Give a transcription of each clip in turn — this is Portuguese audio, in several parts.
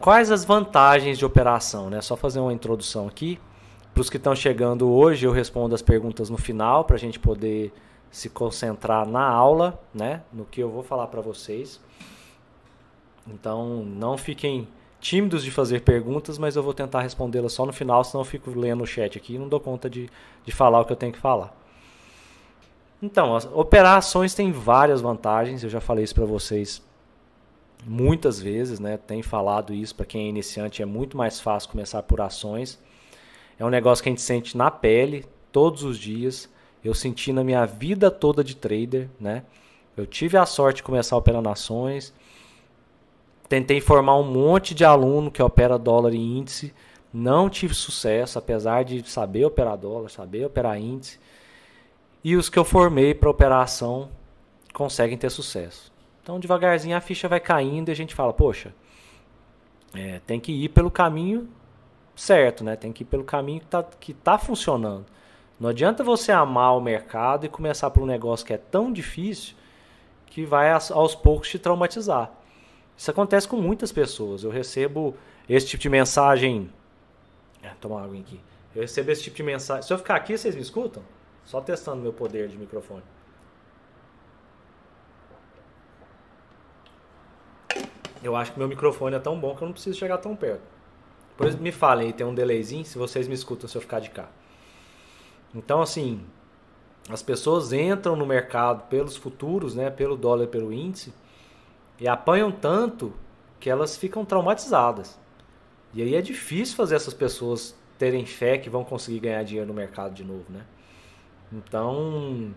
quais as vantagens de operação, né? Só fazer uma introdução aqui. Para os que estão chegando hoje, eu respondo as perguntas no final para a gente poder se concentrar na aula, né? No que eu vou falar para vocês. Então, não fiquem tímidos de fazer perguntas, mas eu vou tentar respondê-las só no final, senão eu fico lendo o chat aqui e não dou conta de, de falar o que eu tenho que falar. Então, operar ações tem várias vantagens, eu já falei isso para vocês muitas vezes, né? Tem falado isso para quem é iniciante, é muito mais fácil começar por ações. É um negócio que a gente sente na pele todos os dias. Eu senti na minha vida toda de trader, né? Eu tive a sorte de começar operando ações. Tentei formar um monte de aluno que opera dólar e índice. Não tive sucesso, apesar de saber operar dólar, saber operar índice. E os que eu formei para operação conseguem ter sucesso. Então, devagarzinho a ficha vai caindo e a gente fala, poxa, é, tem que ir pelo caminho certo, né? Tem que ir pelo caminho que está que tá funcionando. Não adianta você amar o mercado e começar por um negócio que é tão difícil que vai aos poucos te traumatizar. Isso acontece com muitas pessoas. Eu recebo esse tipo de mensagem. É, toma água aqui. Eu recebo esse tipo de mensagem. Se eu ficar aqui, vocês me escutam? Só testando meu poder de microfone. Eu acho que meu microfone é tão bom que eu não preciso chegar tão perto. Depois me falem tem um delayzinho, se vocês me escutam se eu ficar de cá. Então, assim, as pessoas entram no mercado pelos futuros, né, pelo dólar pelo índice, e apanham tanto que elas ficam traumatizadas. E aí é difícil fazer essas pessoas terem fé que vão conseguir ganhar dinheiro no mercado de novo, né? Então,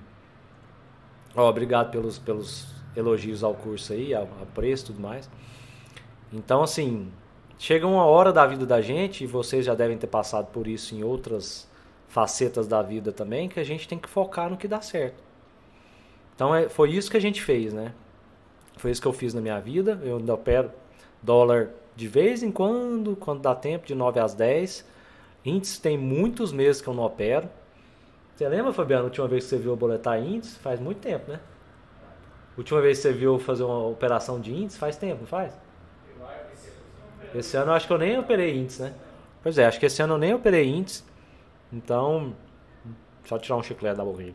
ó, obrigado pelos, pelos elogios ao curso aí, ao, preço e tudo mais. Então, assim, chega uma hora da vida da gente, e vocês já devem ter passado por isso em outras facetas da vida também, que a gente tem que focar no que dá certo. Então, é, foi isso que a gente fez, né? Foi isso que eu fiz na minha vida. Eu ainda opero dólar de vez em quando, quando dá tempo, de 9 às 10. Índice tem muitos meses que eu não opero. Você lembra, Fabiano, a última vez que você viu o boletar índice? Faz muito tempo, né? Última vez que você viu fazer uma operação de índice? Faz tempo, faz? Esse ano eu acho que eu nem operei índice, né? Pois é, acho que esse ano eu nem operei índice. Então, só tirar um chiclete da boca.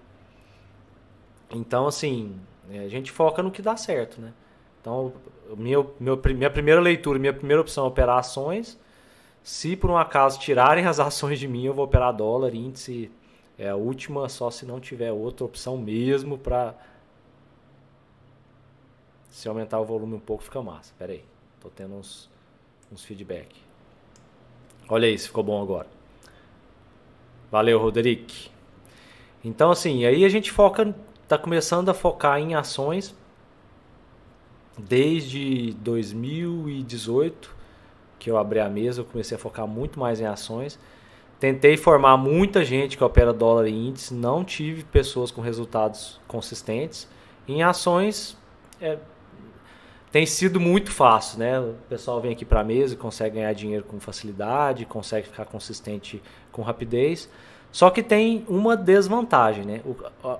Então, assim, é, a gente foca no que dá certo, né? Então, minha, minha primeira leitura, minha primeira opção é operar ações. Se por um acaso tirarem as ações de mim, eu vou operar dólar, índice é a última, só se não tiver outra opção mesmo para se aumentar o volume um pouco fica massa. Pera aí, tô tendo uns, uns feedback. Olha isso, ficou bom agora. Valeu, Roderick. Então assim, aí a gente foca está começando a focar em ações desde 2018 que eu abri a mesa, eu comecei a focar muito mais em ações. Tentei formar muita gente que opera dólar e índice, não tive pessoas com resultados consistentes. Em ações é, tem sido muito fácil, né? O pessoal vem aqui para a mesa e consegue ganhar dinheiro com facilidade, consegue ficar consistente com rapidez. Só que tem uma desvantagem, né?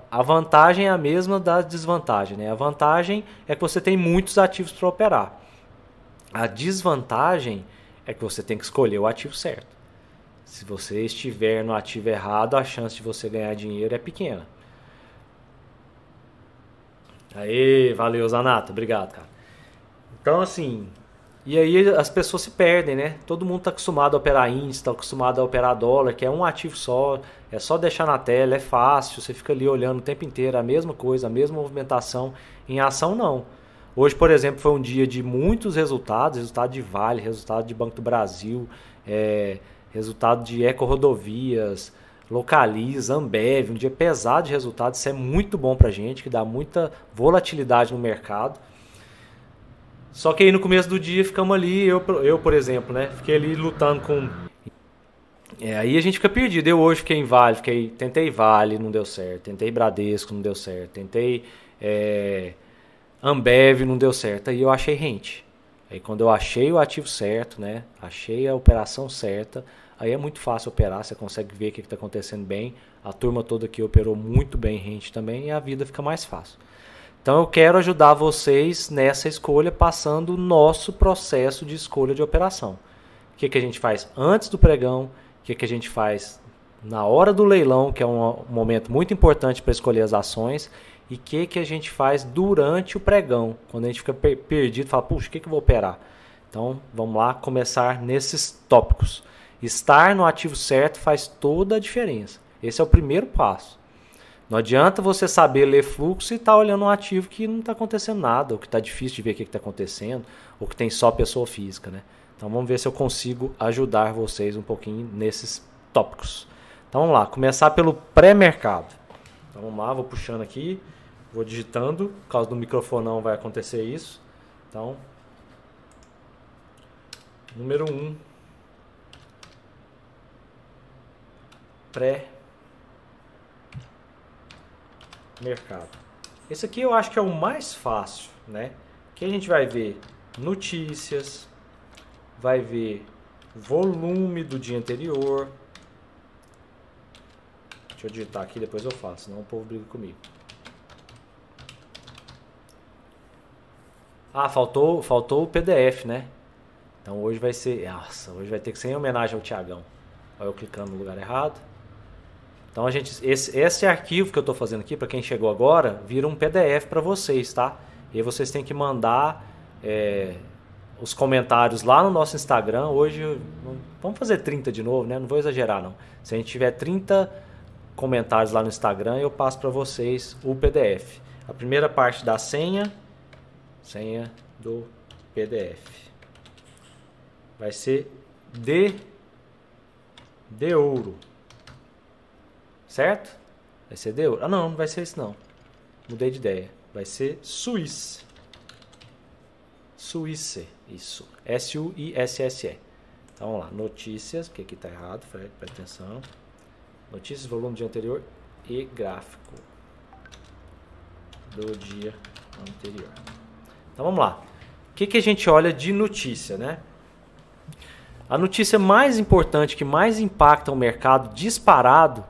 a vantagem é a mesma da desvantagem, né? A vantagem é que você tem muitos ativos para operar. A desvantagem é que você tem que escolher o ativo certo. Se você estiver no ativo errado, a chance de você ganhar dinheiro é pequena. Aê, valeu, Zanato. Obrigado, cara. Então, assim, e aí as pessoas se perdem, né? Todo mundo está acostumado a operar índice, está acostumado a operar dólar, que é um ativo só, é só deixar na tela, é fácil, você fica ali olhando o tempo inteiro a mesma coisa, a mesma movimentação. Em ação, não. Hoje, por exemplo, foi um dia de muitos resultados, resultado de Vale, resultado de Banco do Brasil, é, resultado de Eco Rodovias, Localiza, Ambev, um dia pesado de resultados, isso é muito bom para gente, que dá muita volatilidade no mercado. Só que aí no começo do dia ficamos ali, eu, eu por exemplo, né? Fiquei ali lutando com. É, aí a gente fica perdido. Eu hoje fiquei em Vale, fiquei, tentei Vale, não deu certo. Tentei Bradesco, não deu certo. Tentei é, Ambev, não deu certo. Aí eu achei rente. Aí quando eu achei o ativo certo, né? Achei a operação certa. Aí é muito fácil operar, você consegue ver o que está acontecendo bem. A turma toda aqui operou muito bem rente também e a vida fica mais fácil. Então eu quero ajudar vocês nessa escolha passando o nosso processo de escolha de operação. O que, que a gente faz antes do pregão, o que, que a gente faz na hora do leilão, que é um momento muito importante para escolher as ações, e o que, que a gente faz durante o pregão, quando a gente fica per perdido, fala, puxa, o que, que eu vou operar? Então vamos lá começar nesses tópicos. Estar no ativo certo faz toda a diferença. Esse é o primeiro passo. Não adianta você saber ler fluxo e estar tá olhando um ativo que não está acontecendo nada, ou que está difícil de ver o que está acontecendo, ou que tem só pessoa física. Né? Então vamos ver se eu consigo ajudar vocês um pouquinho nesses tópicos. Então vamos lá, começar pelo pré-mercado. Então vamos lá, vou puxando aqui, vou digitando, por causa do microfone não vai acontecer isso. Então, número 1, um, pré mercado. Esse aqui eu acho que é o mais fácil, né? Que a gente vai ver notícias, vai ver volume do dia anterior. Deixa eu digitar aqui, depois eu faço, senão o povo briga comigo. Ah, faltou, faltou o PDF, né? Então hoje vai ser. Nossa, hoje vai ter que ser em homenagem ao Tiagão. Olha eu clicando no lugar errado. Então a gente, esse, esse arquivo que eu estou fazendo aqui, para quem chegou agora, vira um PDF para vocês, tá? E vocês têm que mandar é, os comentários lá no nosso Instagram. Hoje, vamos fazer 30 de novo, né? Não vou exagerar não. Se a gente tiver 30 comentários lá no Instagram, eu passo para vocês o PDF. A primeira parte da senha, senha do PDF. Vai ser de de ouro. Certo? Vai ser de? Ah, não, não vai ser isso não. Mudei de ideia. Vai ser Suíça. Suíça, isso. S-U-I-S-S-E. Então vamos lá, notícias, porque aqui está errado, presta atenção. Notícias, volume dia anterior e gráfico do dia anterior. Então vamos lá. O que, que a gente olha de notícia, né? A notícia mais importante, que mais impacta o mercado disparado,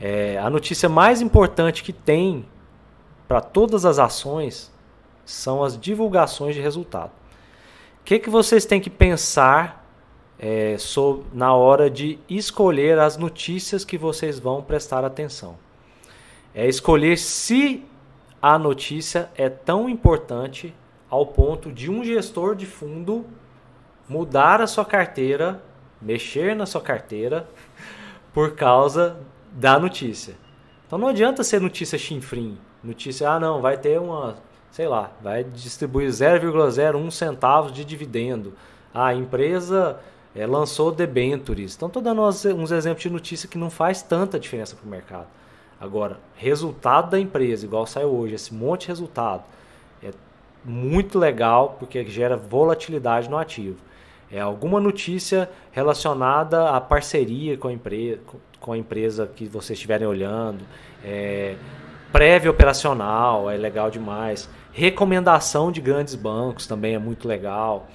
é, a notícia mais importante que tem para todas as ações são as divulgações de resultado. O que, que vocês têm que pensar é, sobre, na hora de escolher as notícias que vocês vão prestar atenção? É escolher se a notícia é tão importante ao ponto de um gestor de fundo mudar a sua carteira, mexer na sua carteira por causa da notícia. Então não adianta ser notícia chinfrim. Notícia, ah não, vai ter uma, sei lá, vai distribuir 0,01 centavos de dividendo. a empresa é, lançou debentures. Então estou dando uns, uns exemplos de notícia que não faz tanta diferença para o mercado. Agora, resultado da empresa, igual saiu hoje, esse monte de resultado, é muito legal porque gera volatilidade no ativo. É alguma notícia relacionada à parceria com a empresa, com a empresa que vocês estiverem olhando. É, prévia operacional é legal demais. Recomendação de grandes bancos também é muito legal.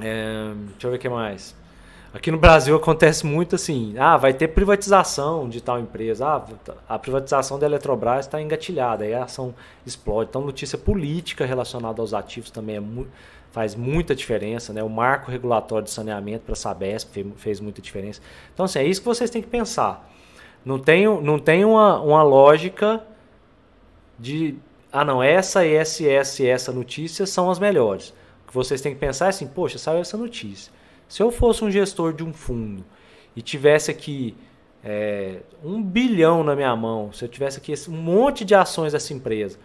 É, deixa eu ver o que mais. Aqui no Brasil acontece muito assim: ah, vai ter privatização de tal empresa. Ah, a privatização da Eletrobras está engatilhada, aí a ação explode. Então, notícia política relacionada aos ativos também é muito faz muita diferença, né? O marco regulatório de saneamento para a Sabesp fez muita diferença. Então, assim, é isso que vocês têm que pensar. Não tem, não tem uma, uma lógica de, ah não, essa, essa, essa e essa notícia são as melhores. O que vocês têm que pensar é assim, poxa, saiu essa notícia. Se eu fosse um gestor de um fundo e tivesse aqui é, um bilhão na minha mão, se eu tivesse aqui um monte de ações dessa empresa,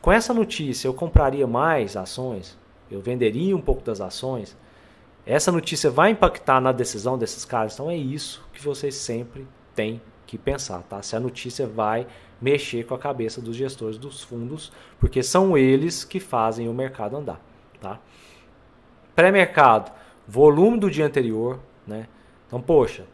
com essa notícia eu compraria mais ações? eu venderia um pouco das ações, essa notícia vai impactar na decisão desses caras. Então é isso que vocês sempre têm que pensar, tá? Se a notícia vai mexer com a cabeça dos gestores dos fundos, porque são eles que fazem o mercado andar, tá? Pré-mercado, volume do dia anterior, né? Então, poxa,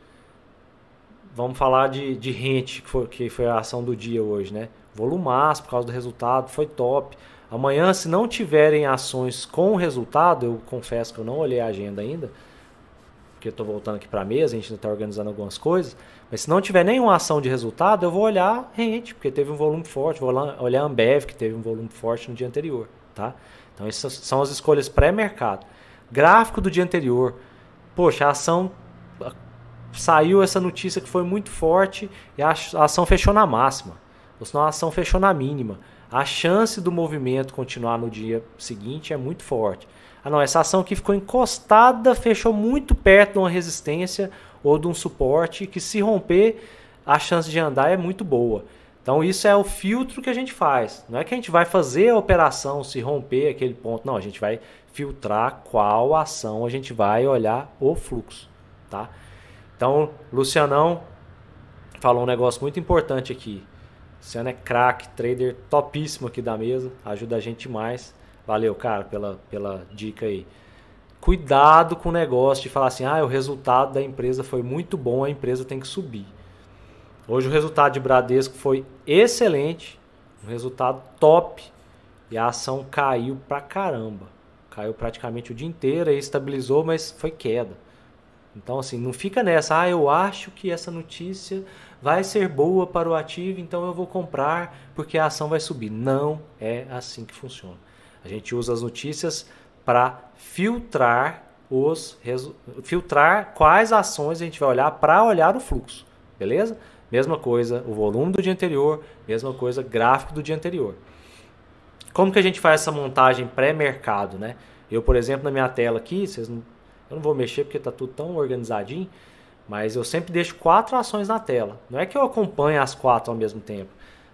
vamos falar de, de rente, que foi, que foi a ação do dia hoje, né? Volumaço por causa do resultado, foi top. Amanhã, se não tiverem ações com resultado, eu confesso que eu não olhei a agenda ainda, porque eu estou voltando aqui para a mesa, a gente ainda está organizando algumas coisas. Mas se não tiver nenhuma ação de resultado, eu vou olhar rente, porque teve um volume forte. Vou olhar Ambev, que teve um volume forte no dia anterior. Tá? Então, essas são as escolhas pré-mercado. Gráfico do dia anterior. Poxa, a ação saiu essa notícia que foi muito forte e a ação fechou na máxima. Ou senão a ação fechou na mínima. A chance do movimento continuar no dia seguinte é muito forte. Ah, não, essa ação aqui ficou encostada, fechou muito perto de uma resistência ou de um suporte que se romper, a chance de andar é muito boa. Então isso é o filtro que a gente faz. Não é que a gente vai fazer a operação se romper aquele ponto. Não, a gente vai filtrar qual ação a gente vai olhar o fluxo, tá? Então, Lucianão falou um negócio muito importante aqui. Luciano é craque, trader topíssimo aqui da mesa, ajuda a gente demais. Valeu, cara, pela, pela dica aí. Cuidado com o negócio de falar assim: ah, o resultado da empresa foi muito bom, a empresa tem que subir. Hoje o resultado de Bradesco foi excelente, um resultado top, e a ação caiu pra caramba. Caiu praticamente o dia inteiro, aí estabilizou, mas foi queda. Então, assim, não fica nessa, ah, eu acho que essa notícia vai ser boa para o ativo, então eu vou comprar porque a ação vai subir. Não é assim que funciona. A gente usa as notícias para filtrar os filtrar quais ações a gente vai olhar para olhar o fluxo, beleza? Mesma coisa, o volume do dia anterior, mesma coisa, gráfico do dia anterior. Como que a gente faz essa montagem pré-mercado, né? Eu, por exemplo, na minha tela aqui, vocês não, eu não vou mexer porque está tudo tão organizadinho, mas eu sempre deixo quatro ações na tela. Não é que eu acompanhe as quatro ao mesmo tempo.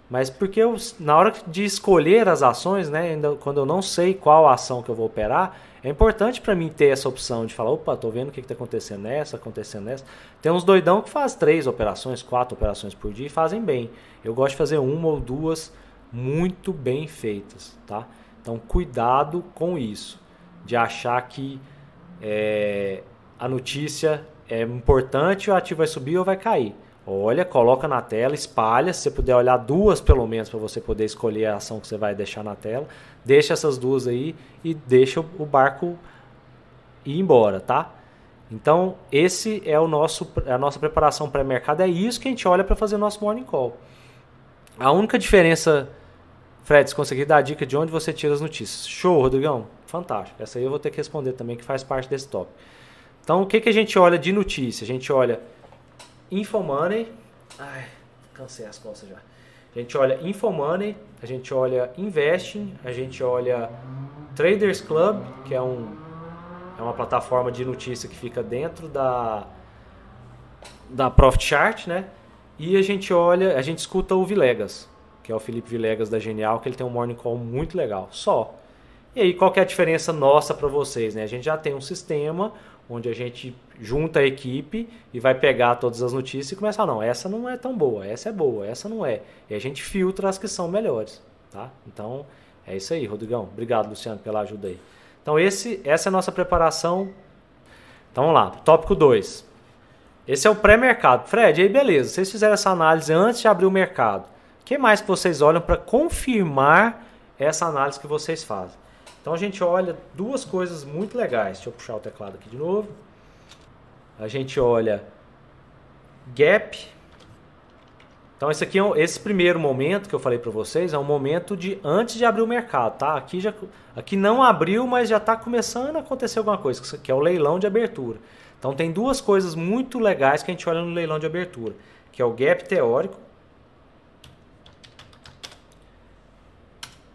Mas porque eu, na hora de escolher as ações, né, ainda, quando eu não sei qual ação que eu vou operar, é importante para mim ter essa opção de falar, opa, tô vendo o que está acontecendo nessa, acontecendo nessa. Tem uns doidão que faz três operações, quatro operações por dia e fazem bem. Eu gosto de fazer uma ou duas muito bem feitas, tá? Então cuidado com isso, de achar que é, a notícia é importante, o ativo vai subir ou vai cair. Olha, coloca na tela, espalha. Se você puder olhar duas pelo menos para você poder escolher a ação que você vai deixar na tela, deixa essas duas aí e deixa o barco ir embora, tá? Então, esse é o nosso a nossa preparação pré-mercado, é isso que a gente olha para fazer o nosso morning call. A única diferença, Fred, se conseguir dar a dica de onde você tira as notícias. Show, Rodrigão. Fantástico. Essa aí eu vou ter que responder também, que faz parte desse tópico. Então, o que, que a gente olha de notícia? A gente olha Infomoney. Ai, cansei as costas já. A gente olha Infomoney, a gente olha Investing, a gente olha Traders Club, que é, um, é uma plataforma de notícia que fica dentro da, da Profit Chart, né? E a gente olha, a gente escuta o Vilegas, que é o Felipe Vilegas da Genial, que ele tem um morning call muito legal. Só. E aí, qual é a diferença nossa para vocês? Né? A gente já tem um sistema onde a gente junta a equipe e vai pegar todas as notícias e começar, não, essa não é tão boa, essa é boa, essa não é. E a gente filtra as que são melhores, tá? Então, é isso aí, Rodrigão. Obrigado, Luciano, pela ajuda aí. Então, esse, essa é a nossa preparação. Então, vamos lá, tópico 2. Esse é o pré-mercado. Fred, aí beleza, vocês fizeram essa análise antes de abrir o mercado. O que mais que vocês olham para confirmar essa análise que vocês fazem? Então a gente olha duas coisas muito legais. Deixa eu puxar o teclado aqui de novo. A gente olha gap. Então esse aqui, é esse primeiro momento que eu falei para vocês é um momento de antes de abrir o mercado, tá? Aqui já, aqui não abriu, mas já está começando a acontecer alguma coisa, que é o leilão de abertura. Então tem duas coisas muito legais que a gente olha no leilão de abertura, que é o gap teórico.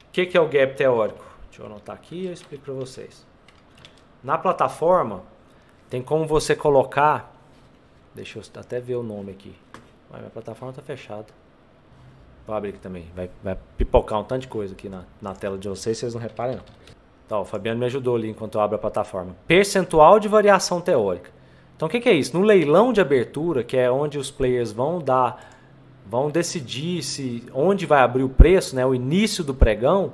O que, que é o gap teórico? Deixa eu anotar aqui e eu explico para vocês. Na plataforma, tem como você colocar. Deixa eu até ver o nome aqui. Mas minha plataforma está fechada. Vou abrir aqui também. Vai, vai, pipocar um tanto de coisa aqui na, na tela de vocês, vocês não reparem não. Então, o Fabiano me ajudou ali enquanto eu abro a plataforma. Percentual de variação teórica. Então, o que, que é isso? No leilão de abertura, que é onde os players vão dar, vão decidir se onde vai abrir o preço, né, o início do pregão,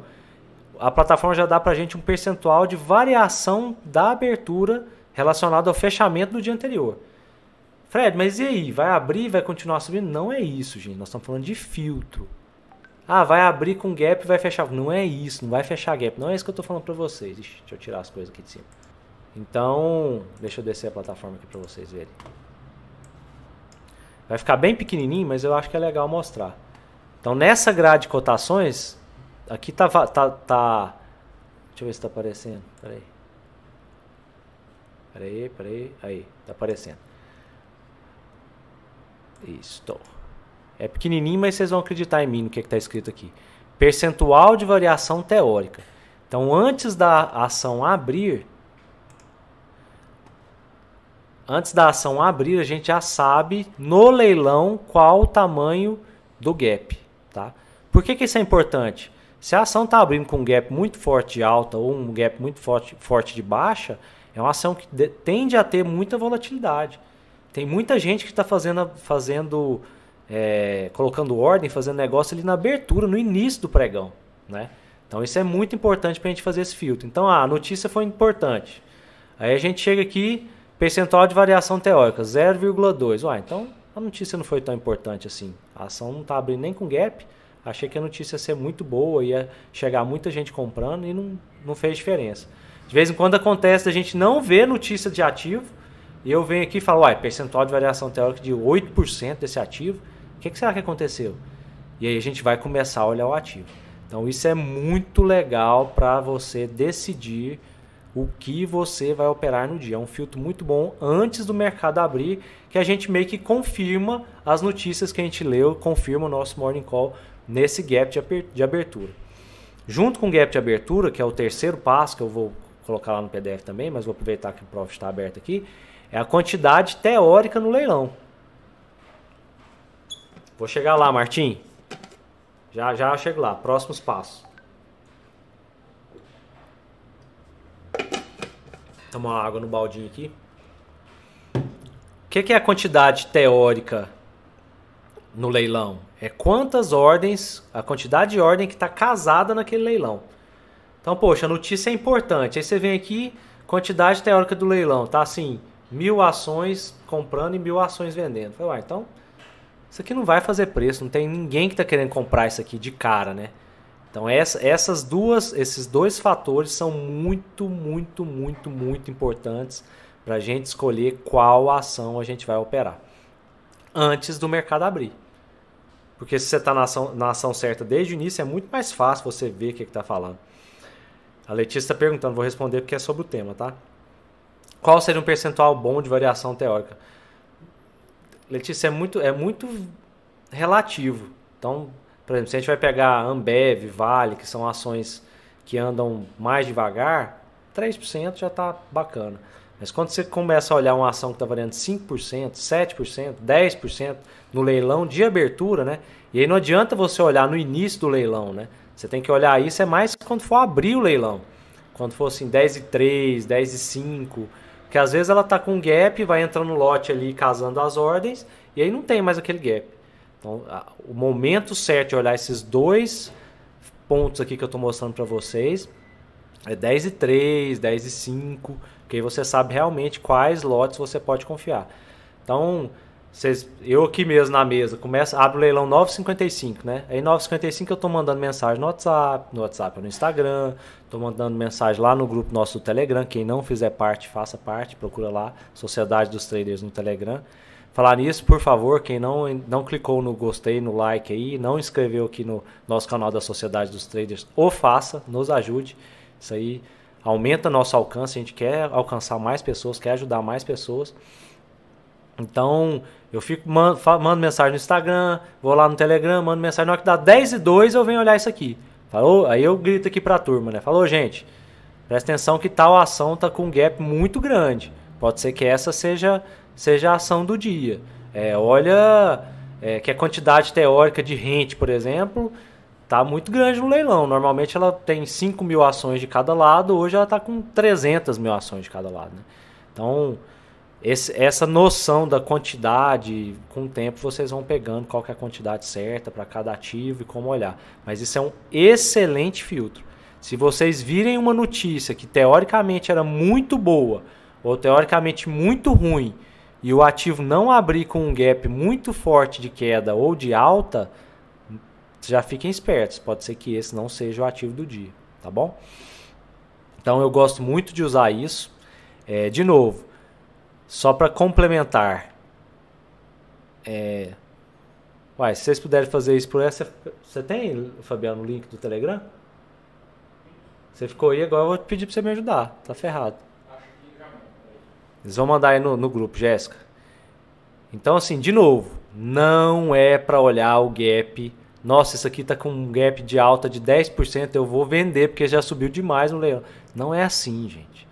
a plataforma já dá para a gente um percentual de variação da abertura relacionado ao fechamento do dia anterior. Fred, mas e aí? Vai abrir vai continuar subindo? Não é isso, gente. Nós estamos falando de filtro. Ah, vai abrir com gap e vai fechar. Não é isso, não vai fechar gap. Não é isso que eu estou falando para vocês. Ixi, deixa eu tirar as coisas aqui de cima. Então, deixa eu descer a plataforma aqui para vocês verem. Vai ficar bem pequenininho, mas eu acho que é legal mostrar. Então, nessa grade de cotações, aqui tá, tá, tá deixa eu ver se está aparecendo. Peraí. Peraí, peraí. Aí, tá aparecendo. Isso. É pequenininho, mas vocês vão acreditar em mim no que está escrito aqui. Percentual de variação teórica. Então, antes da ação abrir, antes da ação abrir, a gente já sabe no leilão qual o tamanho do gap, tá? Por que, que isso é importante? Se a ação está abrindo com um gap muito forte de alta ou um gap muito forte, forte de baixa, é uma ação que de, tende a ter muita volatilidade. Tem muita gente que está fazendo, fazendo é, colocando ordem, fazendo negócio ali na abertura, no início do pregão, né? Então isso é muito importante para a gente fazer esse filtro. Então ah, a notícia foi importante. Aí a gente chega aqui, percentual de variação teórica, 0,2. Uai, então a notícia não foi tão importante assim. A ação não está abrindo nem com gap. Achei que a notícia ia ser muito boa, ia chegar muita gente comprando e não, não fez diferença. De vez em quando acontece a gente não ver notícia de ativo e eu venho aqui e falo, uai, percentual de variação teórica de 8% desse ativo. O que, que será que aconteceu? E aí a gente vai começar a olhar o ativo. Então isso é muito legal para você decidir o que você vai operar no dia. É um filtro muito bom antes do mercado abrir, que a gente meio que confirma as notícias que a gente leu, confirma o nosso morning call nesse gap de abertura. Junto com o gap de abertura, que é o terceiro passo, que eu vou colocar lá no PDF também, mas vou aproveitar que o Prof está aberto aqui, é a quantidade teórica no leilão. Vou chegar lá, Martim. Já já chego lá. Próximos passos. Toma uma água no baldinho aqui. O que, que é a quantidade teórica no leilão? É quantas ordens, a quantidade de ordem que está casada naquele leilão. Então, poxa, a notícia é importante. Aí você vem aqui, quantidade teórica do leilão. Tá assim, mil ações comprando e mil ações vendendo. Falei, uai, então isso aqui não vai fazer preço, não tem ninguém que está querendo comprar isso aqui de cara, né? Então essa, essas duas, esses dois fatores são muito, muito, muito, muito importantes para a gente escolher qual ação a gente vai operar antes do mercado abrir. Porque se você está na ação, na ação certa desde o início, é muito mais fácil você ver o que está falando. A Letícia está perguntando, vou responder porque é sobre o tema, tá? Qual seria um percentual bom de variação teórica? Letícia, é muito, é muito relativo. Então, por exemplo, se a gente vai pegar Ambev, Vale, que são ações que andam mais devagar, 3% já está bacana. Mas quando você começa a olhar uma ação que está valendo 5%, 7%, 10% no leilão de abertura, né? E aí não adianta você olhar no início do leilão, né? Você tem que olhar isso é mais quando for abrir o leilão. Quando for assim 10 e 3, 10 e 5, que às vezes ela tá com gap, vai entrando no lote ali casando as ordens, e aí não tem mais aquele gap. Então, o momento certo de olhar esses dois pontos aqui que eu estou mostrando para vocês é 10 e 3, 10 e 5, que aí você sabe realmente quais lotes você pode confiar. Então, vocês, eu aqui mesmo na mesa, começa, abre o leilão 9,55, né? Aí 9,55 eu estou mandando mensagem no WhatsApp, no WhatsApp, no Instagram, estou mandando mensagem lá no grupo nosso do Telegram. Quem não fizer parte, faça parte, procura lá, Sociedade dos Traders no Telegram. Falar nisso, por favor, quem não, não clicou no gostei, no like aí, não inscreveu aqui no nosso canal da Sociedade dos Traders, ou faça, nos ajude. Isso aí aumenta nosso alcance, a gente quer alcançar mais pessoas, quer ajudar mais pessoas. Então, eu fico, mando, mando, mensagem no Instagram, vou lá no Telegram, mando mensagem. Na hora que dá 10 e 2, eu venho olhar isso aqui. Falou? Aí eu grito aqui pra turma, né? Falou, gente, presta atenção que tal ação tá com um gap muito grande. Pode ser que essa seja, seja a ação do dia. É, olha é, que a quantidade teórica de rente, por exemplo, tá muito grande no leilão. Normalmente ela tem 5 mil ações de cada lado, hoje ela tá com 300 mil ações de cada lado. Né? Então, esse, essa noção da quantidade, com o tempo vocês vão pegando qual é a quantidade certa para cada ativo e como olhar. Mas isso é um excelente filtro. Se vocês virem uma notícia que teoricamente era muito boa ou teoricamente muito ruim e o ativo não abrir com um gap muito forte de queda ou de alta, já fiquem espertos. Pode ser que esse não seja o ativo do dia, tá bom? Então eu gosto muito de usar isso. É, de novo, só para complementar. É, uai, se vocês puderem fazer isso por essa. Você tem, Fabiano, o link do Telegram? Você ficou aí, agora eu vou pedir para você me ajudar. Tá ferrado. Eles vão mandar aí no, no grupo, Jéssica. Então, assim, de novo, não é para olhar o gap. Nossa, isso aqui tá com um gap de alta de 10%, eu vou vender porque já subiu demais no leilão. Não é assim, gente.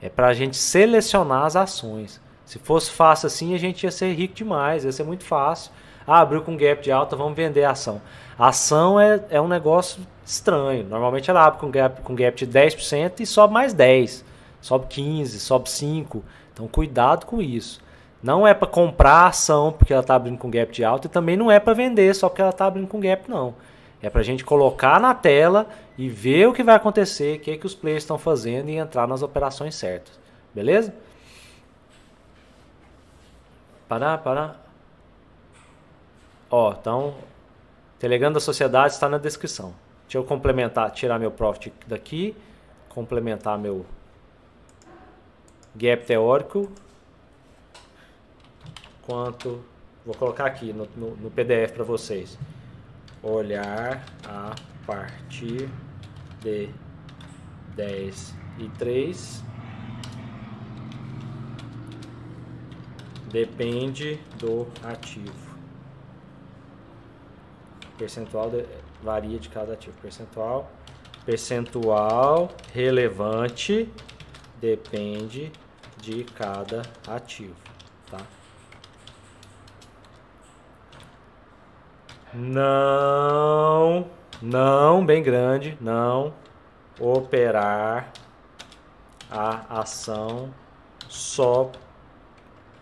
É para a gente selecionar as ações. Se fosse fácil assim, a gente ia ser rico demais, ia ser muito fácil. Ah, abriu com gap de alta, vamos vender a ação. A ação é, é um negócio estranho. Normalmente ela abre com gap, com gap de 10% e sobe mais 10%, sobe 15%, sobe 5%. Então cuidado com isso. Não é para comprar ação porque ela está abrindo com gap de alta e também não é para vender só porque ela está abrindo com gap, não. É para a gente colocar na tela e ver o que vai acontecer, o que, que os players estão fazendo e entrar nas operações certas. Beleza? Parar, parar. Ó, então, Telegram da Sociedade está na descrição. Deixa eu complementar, tirar meu profit daqui, complementar meu gap teórico quanto. Vou colocar aqui no, no, no PDF para vocês. Olhar a partir de 10 e 3 depende do ativo. Percentual de, varia de cada ativo. Percentual, percentual relevante depende de cada ativo, tá? Não, não, bem grande, não operar a ação só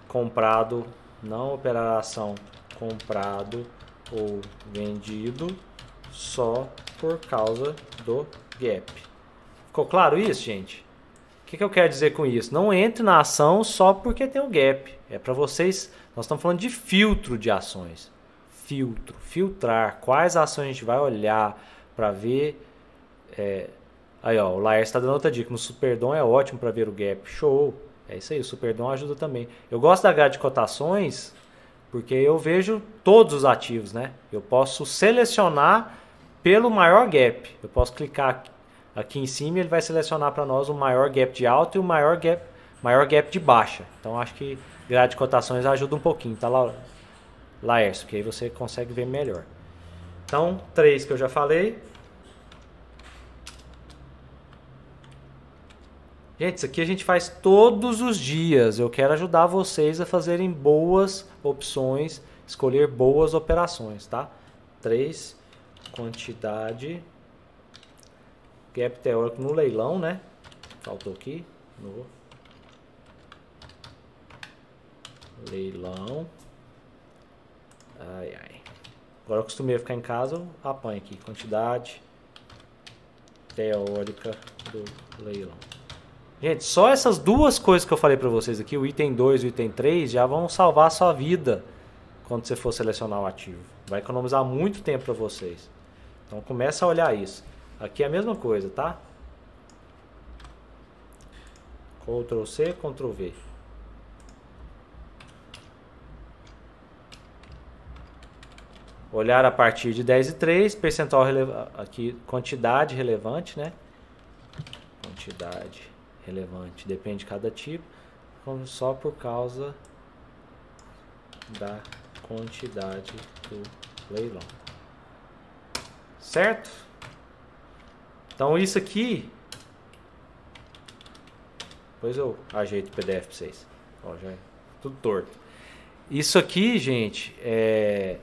comprado, não operar a ação comprado ou vendido só por causa do gap. Ficou claro isso, gente? O que, que eu quero dizer com isso? Não entre na ação só porque tem o gap. É para vocês. Nós estamos falando de filtro de ações. Filtro, filtrar. Quais ações a gente vai olhar para ver. É, aí, ó, o Laércio está dando outra dica. No Superdom é ótimo para ver o gap. Show. É isso aí. O Superdom ajuda também. Eu gosto da grade de cotações porque eu vejo todos os ativos, né? Eu posso selecionar pelo maior gap. Eu posso clicar aqui em cima e ele vai selecionar para nós o maior gap de alta e o maior gap, maior gap de baixa. Então acho que grade de cotações ajuda um pouquinho, tá lá, Laércio, que aí você consegue ver melhor. Então, três que eu já falei. Gente, isso aqui a gente faz todos os dias. Eu quero ajudar vocês a fazerem boas opções, escolher boas operações, tá? 3, quantidade, gap teórico no leilão, né? Faltou aqui, no leilão. Ai, ai. Agora eu costumei ficar em casa, apanha aqui, quantidade teórica do leilão. Gente, só essas duas coisas que eu falei para vocês aqui, o item 2 e o item 3, já vão salvar a sua vida quando você for selecionar o ativo. Vai economizar muito tempo para vocês. Então começa a olhar isso. Aqui é a mesma coisa, tá? Ctrl C, Ctrl V. Olhar a partir de 10 e 3, percentual aqui, quantidade relevante, né? Quantidade relevante. Depende de cada tipo, só por causa da quantidade do leilão. Certo? Então isso aqui, depois eu ajeito o PDF para vocês. Ó, já é tudo torto. Isso aqui, gente, é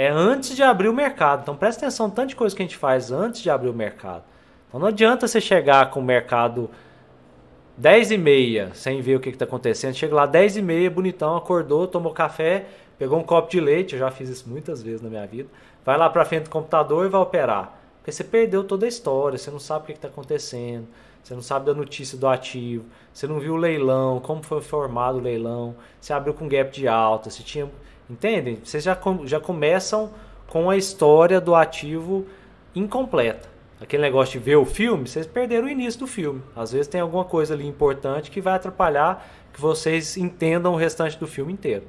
é antes de abrir o mercado. Então presta atenção tanto de coisa que a gente faz antes de abrir o mercado. Então não adianta você chegar com o mercado 10 e meia, sem ver o que está acontecendo. Chega lá 10 e meia, bonitão, acordou, tomou café, pegou um copo de leite, eu já fiz isso muitas vezes na minha vida. Vai lá para frente do computador e vai operar. Porque você perdeu toda a história, você não sabe o que está acontecendo, você não sabe da notícia do ativo, você não viu o leilão, como foi formado o leilão, você abriu com gap de alta, você tinha. Entendem? Vocês já, já começam com a história do ativo incompleta. aquele negócio de ver o filme, vocês perderam o início do filme. Às vezes tem alguma coisa ali importante que vai atrapalhar que vocês entendam o restante do filme inteiro.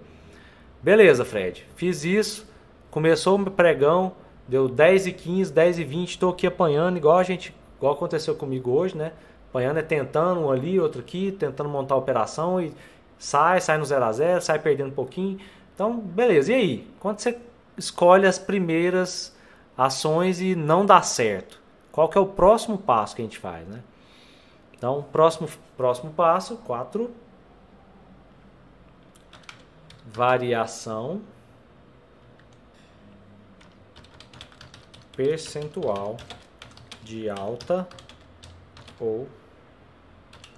Beleza, Fred. Fiz isso. Começou o pregão, deu 10 e 15, 10 e 20, estou aqui apanhando, igual a gente, igual aconteceu comigo hoje, né? Apanhando é tentando um ali, outro aqui, tentando montar a operação e sai, sai no 0 a 0 sai perdendo um pouquinho. Então, beleza. E aí? Quando você escolhe as primeiras ações e não dá certo, qual que é o próximo passo que a gente faz, né? Então, próximo, próximo passo, 4. Variação percentual de alta ou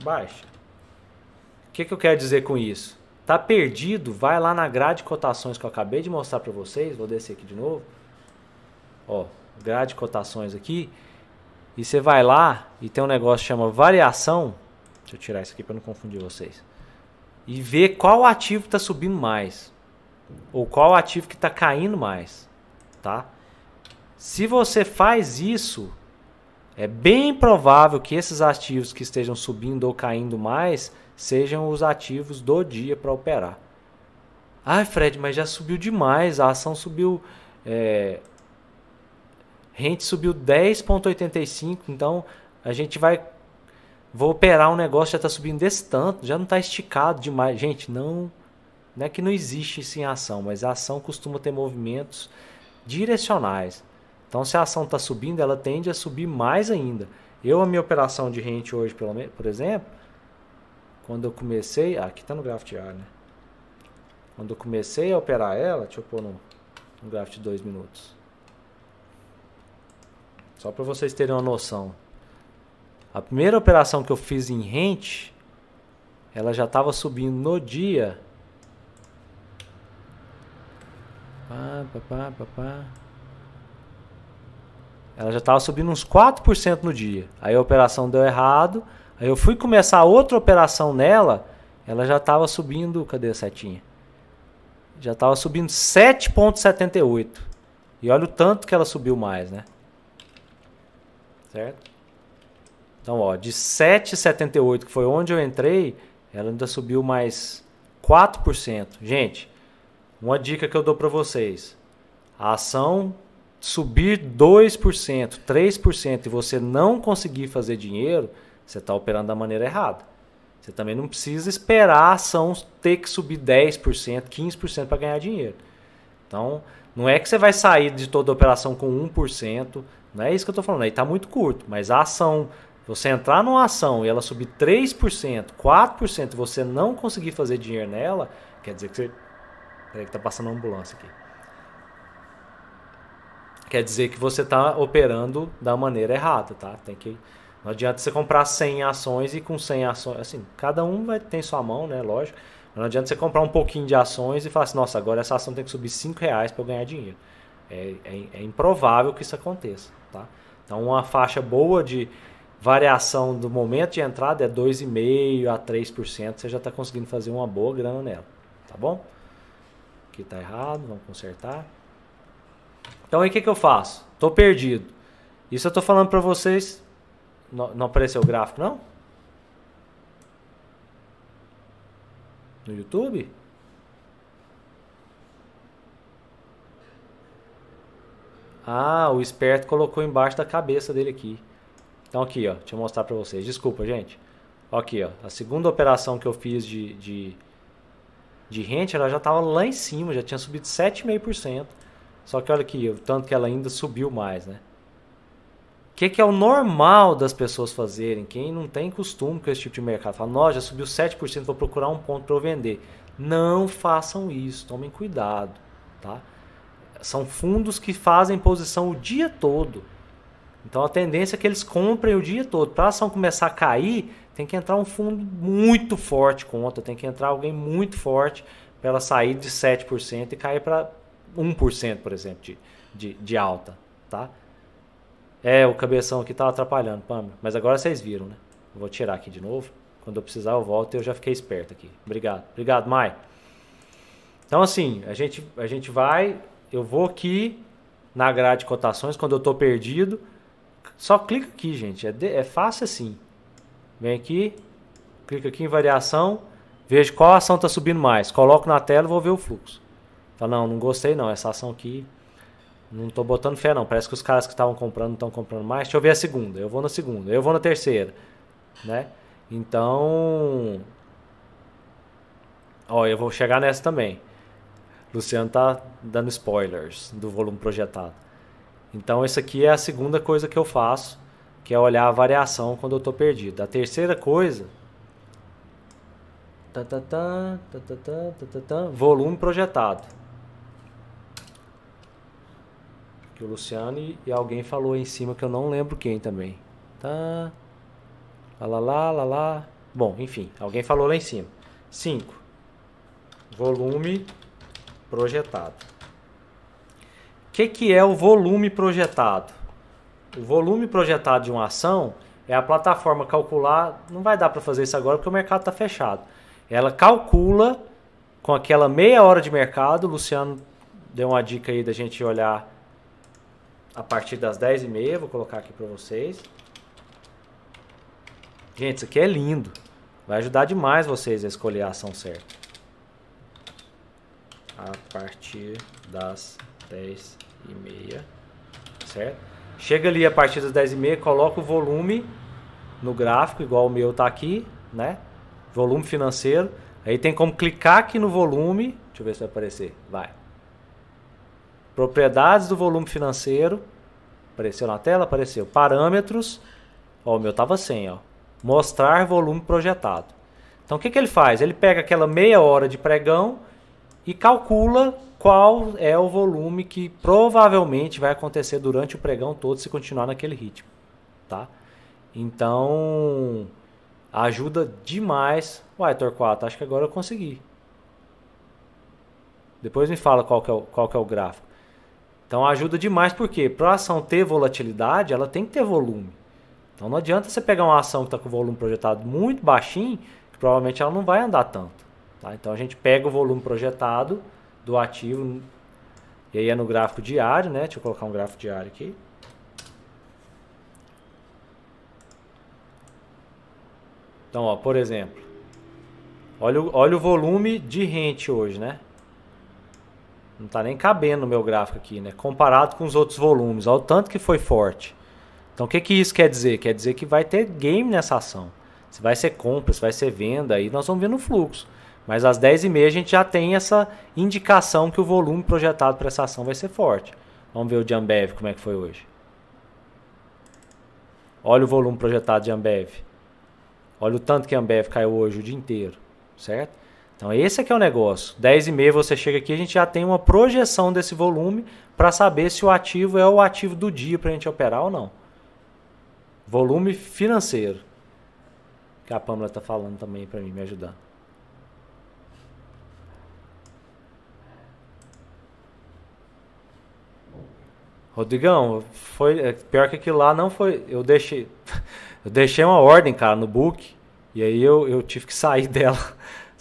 baixa. O que, que eu quero dizer com isso? Tá perdido? Vai lá na grade de cotações que eu acabei de mostrar para vocês. Vou descer aqui de novo. Ó, grade de cotações aqui. E você vai lá e tem um negócio que chama variação. Deixa eu tirar isso aqui para não confundir vocês. E ver qual ativo está subindo mais. Ou qual ativo que está caindo mais. Tá? Se você faz isso, é bem provável que esses ativos que estejam subindo ou caindo mais sejam os ativos do dia para operar. Ai, Fred, mas já subiu demais, a ação subiu. É, rente subiu 10,85, então a gente vai. Vou operar um negócio já está subindo desse tanto, já não está esticado demais. Gente, não. Não é que não existe isso em ação, mas a ação costuma ter movimentos direcionais. Então, se a ação está subindo, ela tende a subir mais ainda. Eu, a minha operação de rente hoje, pelo por exemplo, quando eu comecei. Ah, aqui está no A, né? Quando eu comecei a operar ela, deixa eu pôr no, no gráfico de 2 minutos. Só para vocês terem uma noção. A primeira operação que eu fiz em rente, ela já estava subindo no dia. Pá, pá, pá, pá. Ela já estava subindo uns 4% no dia. Aí a operação deu errado. Aí eu fui começar outra operação nela. Ela já estava subindo. Cadê a setinha? Já estava subindo 7,78. E olha o tanto que ela subiu mais, né? Certo? Então, ó, de 7,78, que foi onde eu entrei, ela ainda subiu mais 4%. Gente, uma dica que eu dou para vocês. A ação subir 2%, 3% e você não conseguir fazer dinheiro, você está operando da maneira errada. Você também não precisa esperar a ação ter que subir 10%, 15% para ganhar dinheiro. Então, não é que você vai sair de toda a operação com 1%, não é isso que eu estou falando, aí está muito curto, mas a ação, você entrar numa ação e ela subir 3%, 4% e você não conseguir fazer dinheiro nela, quer dizer que você. Peraí que está passando uma ambulância aqui quer dizer que você está operando da maneira errada, tá? Tem que não adianta você comprar 100 ações e com 100 ações, assim, cada um vai ter sua mão, né, lógico. Não adianta você comprar um pouquinho de ações e falar assim, nossa, agora essa ação tem que subir 5 reais para eu ganhar dinheiro. É, é, é, improvável que isso aconteça, tá? Então, uma faixa boa de variação do momento de entrada é 2,5% a 3%, você já está conseguindo fazer uma boa grana nela, tá bom? Aqui está errado, vamos consertar. Então aí o que, que eu faço? Tô perdido. Isso eu tô falando para vocês. Não, não apareceu o gráfico, não? No YouTube? Ah, o esperto colocou embaixo da cabeça dele aqui. Então aqui, ó, deixa eu mostrar para vocês. Desculpa, gente. Aqui, ó, a segunda operação que eu fiz de, de, de rente, ela já estava lá em cima, já tinha subido 7,5%. Só que olha aqui, o tanto que ela ainda subiu mais, né? O que, que, é o normal das pessoas fazerem? Quem não tem costume com esse tipo de mercado, fala, nossa, já subiu 7%, vou procurar um ponto para eu vender. Não façam isso, tomem cuidado, tá? São fundos que fazem posição o dia todo. Então a tendência é que eles comprem o dia todo. Para a ação começar a cair, tem que entrar um fundo muito forte contra, tem que entrar alguém muito forte para ela sair de 7% e cair para 1%, por exemplo, de, de, de alta, tá? É, o cabeção aqui tá atrapalhando, Pamela. Mas agora vocês viram, né? Vou tirar aqui de novo. Quando eu precisar, eu volto e eu já fiquei esperto aqui. Obrigado. Obrigado, Mai. Então, assim, a gente, a gente vai... Eu vou aqui na grade de cotações, quando eu estou perdido, só clica aqui, gente. É, de, é fácil assim. Vem aqui, clica aqui em variação, vejo qual ação está subindo mais. Coloco na tela e vou ver o fluxo. Fala, não, não gostei não, essa ação aqui não tô botando fé, não. Parece que os caras que estavam comprando estão comprando mais. Deixa eu ver a segunda. Eu vou na segunda. Eu vou na terceira. Né? Então. Ó, eu vou chegar nessa também. Luciano tá dando spoilers do volume projetado. Então, essa aqui é a segunda coisa que eu faço, que é olhar a variação quando eu tô perdido. A terceira coisa. Tá, tá, tá, volume projetado. O Luciano e, e alguém falou aí em cima que eu não lembro quem também. Tá. Lá, lá, lá, lá, lá. Bom, enfim, alguém falou lá em cima. 5. Volume projetado. O que, que é o volume projetado? O volume projetado de uma ação é a plataforma calcular. Não vai dar para fazer isso agora porque o mercado está fechado. Ela calcula com aquela meia hora de mercado. O Luciano deu uma dica aí da gente olhar a partir das 10h30. Vou colocar aqui para vocês. Gente, isso aqui é lindo. Vai ajudar demais vocês a escolher a ação certa a partir das 10 e meia, certo? Chega ali a partir das 10 e meia, coloca o volume no gráfico, igual o meu tá aqui, né? Volume financeiro. Aí tem como clicar aqui no volume, deixa eu ver se vai aparecer, vai. Propriedades do volume financeiro, apareceu na tela, apareceu. Parâmetros, ó, o meu tava sem, ó. Mostrar volume projetado. Então o que, que ele faz? Ele pega aquela meia hora de pregão e calcula qual é o volume que provavelmente vai acontecer durante o pregão todo se continuar naquele ritmo, tá? Então, ajuda demais. Uai, Torquato, acho que agora eu consegui. Depois me fala qual que é o, qual que é o gráfico. Então ajuda demais porque para a ação ter volatilidade, ela tem que ter volume. Então não adianta você pegar uma ação que está com o volume projetado muito baixinho, que provavelmente ela não vai andar tanto. Tá? Então a gente pega o volume projetado do ativo, e aí é no gráfico diário, né? Deixa eu colocar um gráfico diário aqui. Então, ó, por exemplo, olha o, olha o volume de rente hoje, né? Não está nem cabendo no meu gráfico aqui, né? Comparado com os outros volumes, olha o tanto que foi forte. Então, o que, que isso quer dizer? Quer dizer que vai ter game nessa ação. Se vai ser compra, se vai ser venda, aí nós vamos ver no fluxo. Mas às 10h30 a gente já tem essa indicação que o volume projetado para essa ação vai ser forte. Vamos ver o de Ambev como é que foi hoje. Olha o volume projetado de Ambev. Olha o tanto que a Ambev caiu hoje o dia inteiro, certo? Então esse aqui é o negócio. 10 e meia você chega aqui, a gente já tem uma projeção desse volume para saber se o ativo é o ativo do dia para a gente operar ou não. Volume financeiro. Que a Pamela está falando também para mim, me ajudando. Rodrigão, foi é, pior que aquilo lá não foi. Eu deixei, eu deixei uma ordem, cara, no book e aí eu, eu tive que sair dela,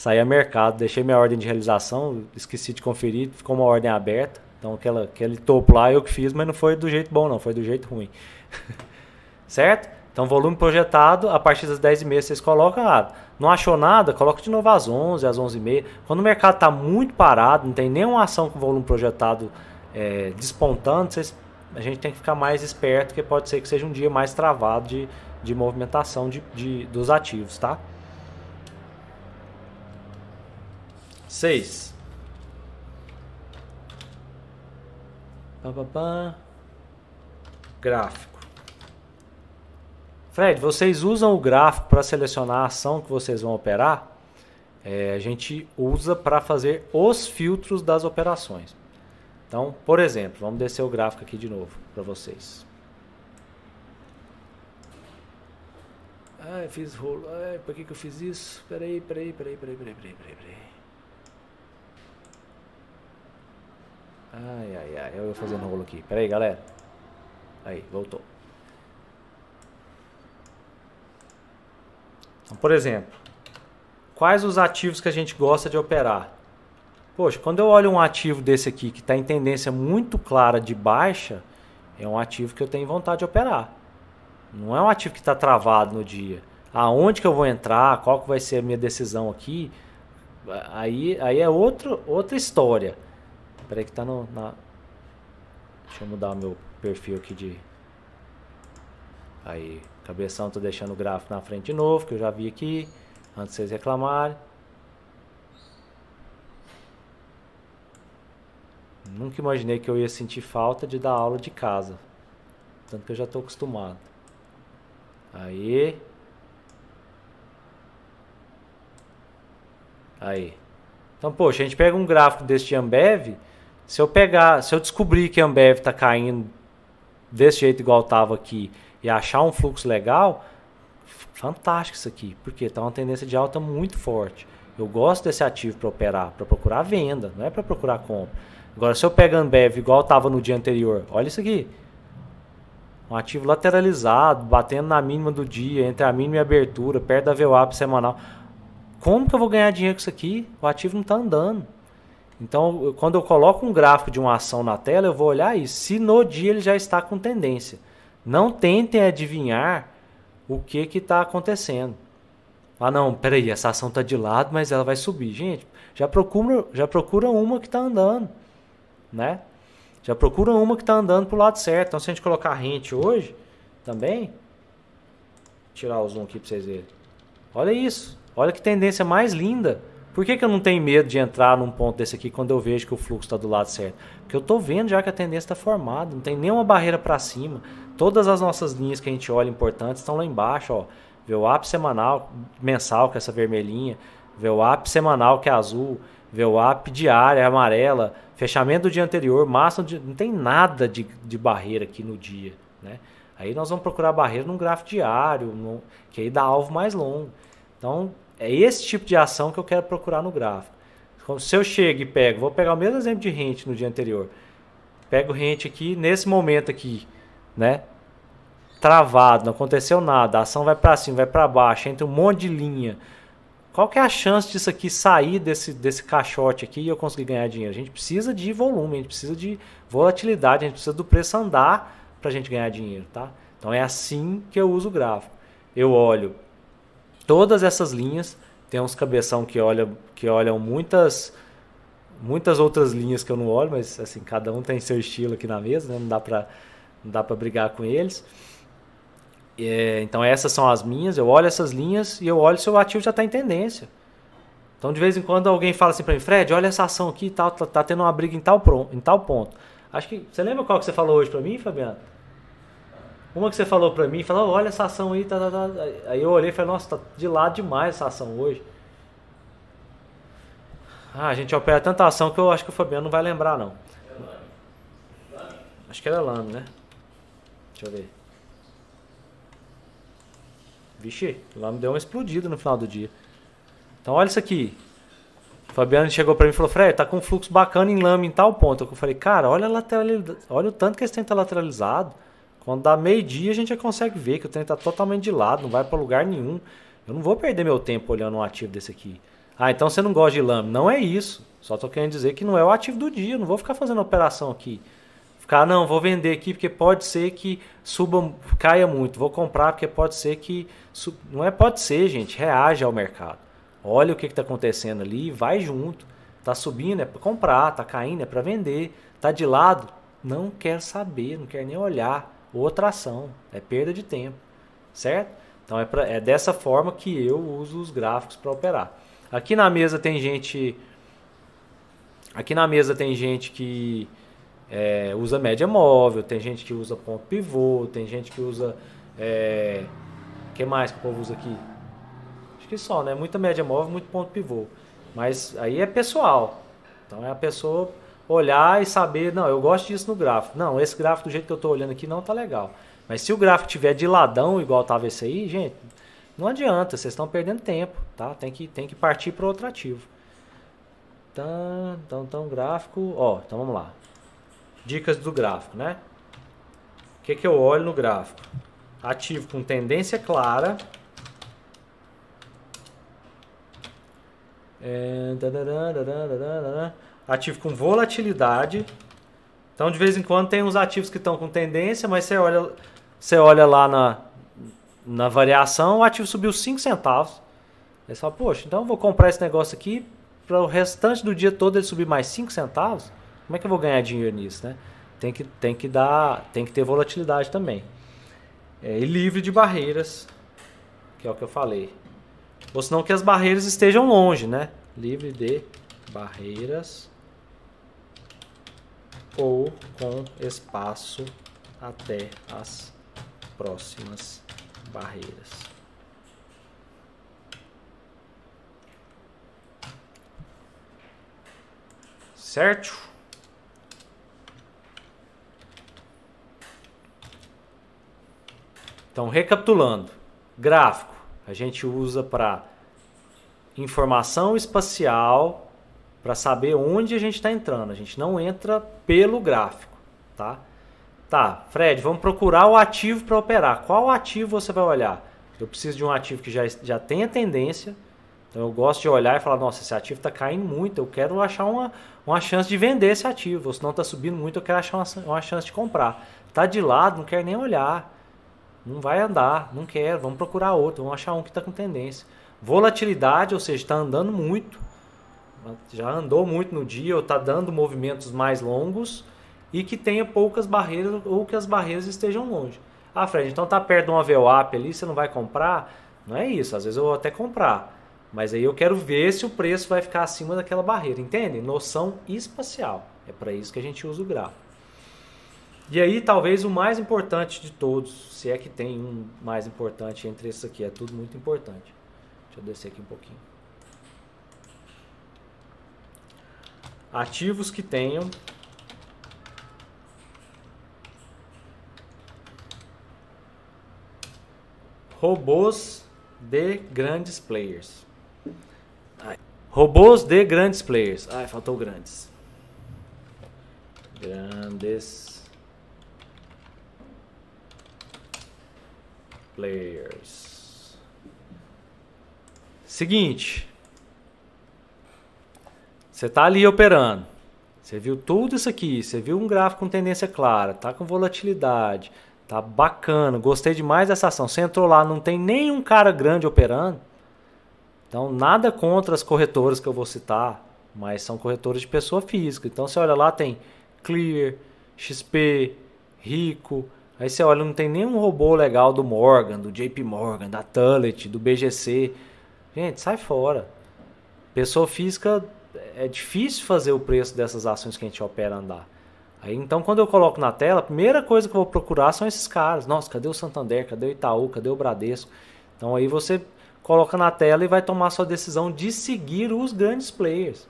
sair a mercado, deixei minha ordem de realização, esqueci de conferir, ficou uma ordem aberta. Então aquela, aquele topo lá eu que fiz, mas não foi do jeito bom, não, foi do jeito ruim. certo? Então volume projetado, a partir das 10h30 vocês colocam, ah, não achou nada, coloca de novo às 11 às 11h30. Quando o mercado está muito parado, não tem nenhuma ação com volume projetado é, despontando, vocês a gente tem que ficar mais esperto, porque pode ser que seja um dia mais travado de, de movimentação de, de, dos ativos, tá? 6. Gráfico. Fred, vocês usam o gráfico para selecionar a ação que vocês vão operar? É, a gente usa para fazer os filtros das operações. Então, por exemplo, vamos descer o gráfico aqui de novo para vocês. Ah, eu fiz rolo. Ai, por que, que eu fiz isso? Peraí, peraí, peraí, peraí, peraí, peraí, peraí, peraí. Ai, ai, ai, eu fazendo rolo aqui. Peraí, galera. Aí, voltou. Então, por exemplo, quais os ativos que a gente gosta de operar? Poxa, quando eu olho um ativo desse aqui que está em tendência muito clara de baixa, é um ativo que eu tenho vontade de operar. Não é um ativo que está travado no dia. Aonde que eu vou entrar, qual que vai ser a minha decisão aqui, aí, aí é outro, outra história. Peraí que tá no, na... Deixa eu mudar o meu perfil aqui de... Aí, cabeção, tô deixando o gráfico na frente de novo, que eu já vi aqui, antes de vocês reclamarem. Nunca imaginei que eu ia sentir falta de dar aula de casa. Tanto que eu já estou acostumado. Aí. Aí. Então, poxa, a gente pega um gráfico desse de Ambev. Se eu pegar, se eu descobrir que a Ambev está caindo desse jeito igual estava aqui e achar um fluxo legal, fantástico isso aqui, porque está uma tendência de alta muito forte. Eu gosto desse ativo para operar, para procurar venda, não é para procurar compra. Agora, se eu pego a Ambev igual estava no dia anterior, olha isso aqui. Um ativo lateralizado, batendo na mínima do dia, entre a mínima e a abertura, perto da VWAP semanal. Como que eu vou ganhar dinheiro com isso aqui? O ativo não está andando. Então, quando eu coloco um gráfico de uma ação na tela, eu vou olhar isso. Se no dia ele já está com tendência. Não tentem adivinhar o que está acontecendo. Ah, não, peraí, essa ação está de lado, mas ela vai subir. Gente, já procura, já procura uma que está andando né? Já procura uma que está andando para o lado certo. Então, se a gente colocar rente hoje, também, tirar o zoom aqui para vocês verem. Olha isso. Olha que tendência mais linda. Por que, que eu não tenho medo de entrar num ponto desse aqui quando eu vejo que o fluxo está do lado certo? Porque eu estou vendo já que a tendência está formada, não tem nenhuma barreira para cima. Todas as nossas linhas que a gente olha importantes estão lá embaixo. Ó. VWAP semanal, mensal, que é essa vermelhinha. VWAP semanal, que é azul. VWAP diária, amarela, fechamento do dia anterior, máximo de, não tem nada de, de barreira aqui no dia, né? Aí nós vamos procurar barreira num gráfico diário, que aí dá alvo mais longo. Então, é esse tipo de ação que eu quero procurar no gráfico. Se eu chego e pego, vou pegar o mesmo exemplo de rente no dia anterior. Pego rente aqui, nesse momento aqui, né? Travado, não aconteceu nada, a ação vai para cima, vai para baixo, entra um monte de linha. Qual que é a chance disso aqui sair desse, desse caixote aqui e eu conseguir ganhar dinheiro? A gente precisa de volume, a gente precisa de volatilidade, a gente precisa do preço andar para a gente ganhar dinheiro, tá? Então é assim que eu uso o gráfico. Eu olho todas essas linhas, tem uns cabeção que olham, que olham muitas muitas outras linhas que eu não olho, mas assim, cada um tem seu estilo aqui na mesa, né? não dá para não dá para brigar com eles. É, então essas são as minhas, eu olho essas linhas e eu olho se o ativo já está em tendência. Então de vez em quando alguém fala assim para mim, Fred, olha essa ação aqui, tá, tá, tá, tendo uma briga em tal, em tal ponto. Acho que você lembra qual que você falou hoje para mim, Fabiano? Uma que você falou para mim, falou, olha essa ação aí, tá, tá, tá. aí eu olhei e falei, nossa, tá de lado demais essa ação hoje. Ah, a gente opera tanta ação que eu acho que o Fabiano não vai lembrar não. Acho que era lano, né? Deixa eu ver. Vixe, me deu uma explodida no final do dia. Então olha isso aqui. O Fabiano chegou para mim e falou: Fred, tá com um fluxo bacana em lama em tal ponto. Eu falei: Cara, olha, lateralidade, olha o tanto que esse trem tá lateralizado. Quando dá meio-dia a gente já consegue ver que o trem tá totalmente de lado, não vai para lugar nenhum. Eu não vou perder meu tempo olhando um ativo desse aqui. Ah, então você não gosta de lama. Não é isso. Só tô querendo dizer que não é o ativo do dia. Eu não vou ficar fazendo operação aqui. Ficar, não, vou vender aqui porque pode ser que suba, caia muito. Vou comprar porque pode ser que. Não é pode ser, gente. Reage ao mercado. Olha o que está acontecendo ali, vai junto. Tá subindo é para comprar, tá caindo é para vender, tá de lado, não quer saber, não quer nem olhar. Outra ação, é perda de tempo, certo? Então é, pra, é dessa forma que eu uso os gráficos para operar. Aqui na mesa tem gente, aqui na mesa tem gente que é, usa média móvel, tem gente que usa ponto pivô, tem gente que usa. É, que mais que o povo usa aqui? Acho que só, né? Muita média móvel, muito ponto pivô. Mas aí é pessoal. Então é a pessoa olhar e saber, não, eu gosto disso no gráfico. Não, esse gráfico do jeito que eu estou olhando aqui não tá legal. Mas se o gráfico tiver de ladão igual tava esse aí, gente, não adianta, vocês estão perdendo tempo, tá? Tem que, tem que partir para outro ativo. Então, então, gráfico, ó, então vamos lá dicas do gráfico, né? O que, que eu olho no gráfico? Ativo com tendência clara. É, ativo com volatilidade. Então, de vez em quando, tem uns ativos que estão com tendência, mas você olha, você olha lá na, na variação o ativo subiu 5 centavos. Aí você fala, poxa, então eu vou comprar esse negócio aqui para o restante do dia todo ele subir mais 5 centavos? Como é que eu vou ganhar dinheiro nisso, né? Tem que, tem que dar, tem que ter volatilidade também. É, e livre de barreiras, que é o que eu falei. Ou senão que as barreiras estejam longe, né? Livre de barreiras ou com espaço até as próximas barreiras. Certo? Então, recapitulando, gráfico a gente usa para informação espacial para saber onde a gente está entrando. A gente não entra pelo gráfico, tá? Tá, Fred, vamos procurar o ativo para operar. Qual ativo você vai olhar? Eu preciso de um ativo que já, já tenha tendência. Então eu gosto de olhar e falar, nossa, esse ativo está caindo muito, eu quero achar uma, uma chance de vender esse ativo. Ou se não está subindo muito, eu quero achar uma, uma chance de comprar. Tá de lado, não quero nem olhar. Não vai andar, não quero, vamos procurar outro, vamos achar um que está com tendência. Volatilidade, ou seja, está andando muito já andou muito no dia ou está dando movimentos mais longos e que tenha poucas barreiras ou que as barreiras estejam longe. Ah, Fred, então tá perto de uma VWAP ali, você não vai comprar? Não é isso, às vezes eu vou até comprar. Mas aí eu quero ver se o preço vai ficar acima daquela barreira, entende? Noção espacial. É para isso que a gente usa o gráfico. E aí, talvez o mais importante de todos, se é que tem um mais importante entre esses aqui, é tudo muito importante. Deixa eu descer aqui um pouquinho. Ativos que tenham robôs de grandes players. Ai. Robôs de grandes players. Ai, faltou grandes. Grandes players. Seguinte, você está ali operando. Você viu tudo isso aqui, você viu um gráfico com tendência clara, tá com volatilidade, tá bacana, gostei demais dessa ação. Você entrou lá, não tem nenhum cara grande operando. Então, nada contra as corretoras que eu vou citar, mas são corretoras de pessoa física. Então, você olha lá, tem Clear, XP, Rico. Aí você olha, não tem nenhum robô legal do Morgan, do JP Morgan, da Tullet, do BGC. Gente, sai fora. Pessoa física é difícil fazer o preço dessas ações que a gente opera andar. Aí, então, quando eu coloco na tela, a primeira coisa que eu vou procurar são esses caras. Nossa, cadê o Santander? Cadê o Itaú? Cadê o Bradesco? Então, aí você coloca na tela e vai tomar sua decisão de seguir os grandes players.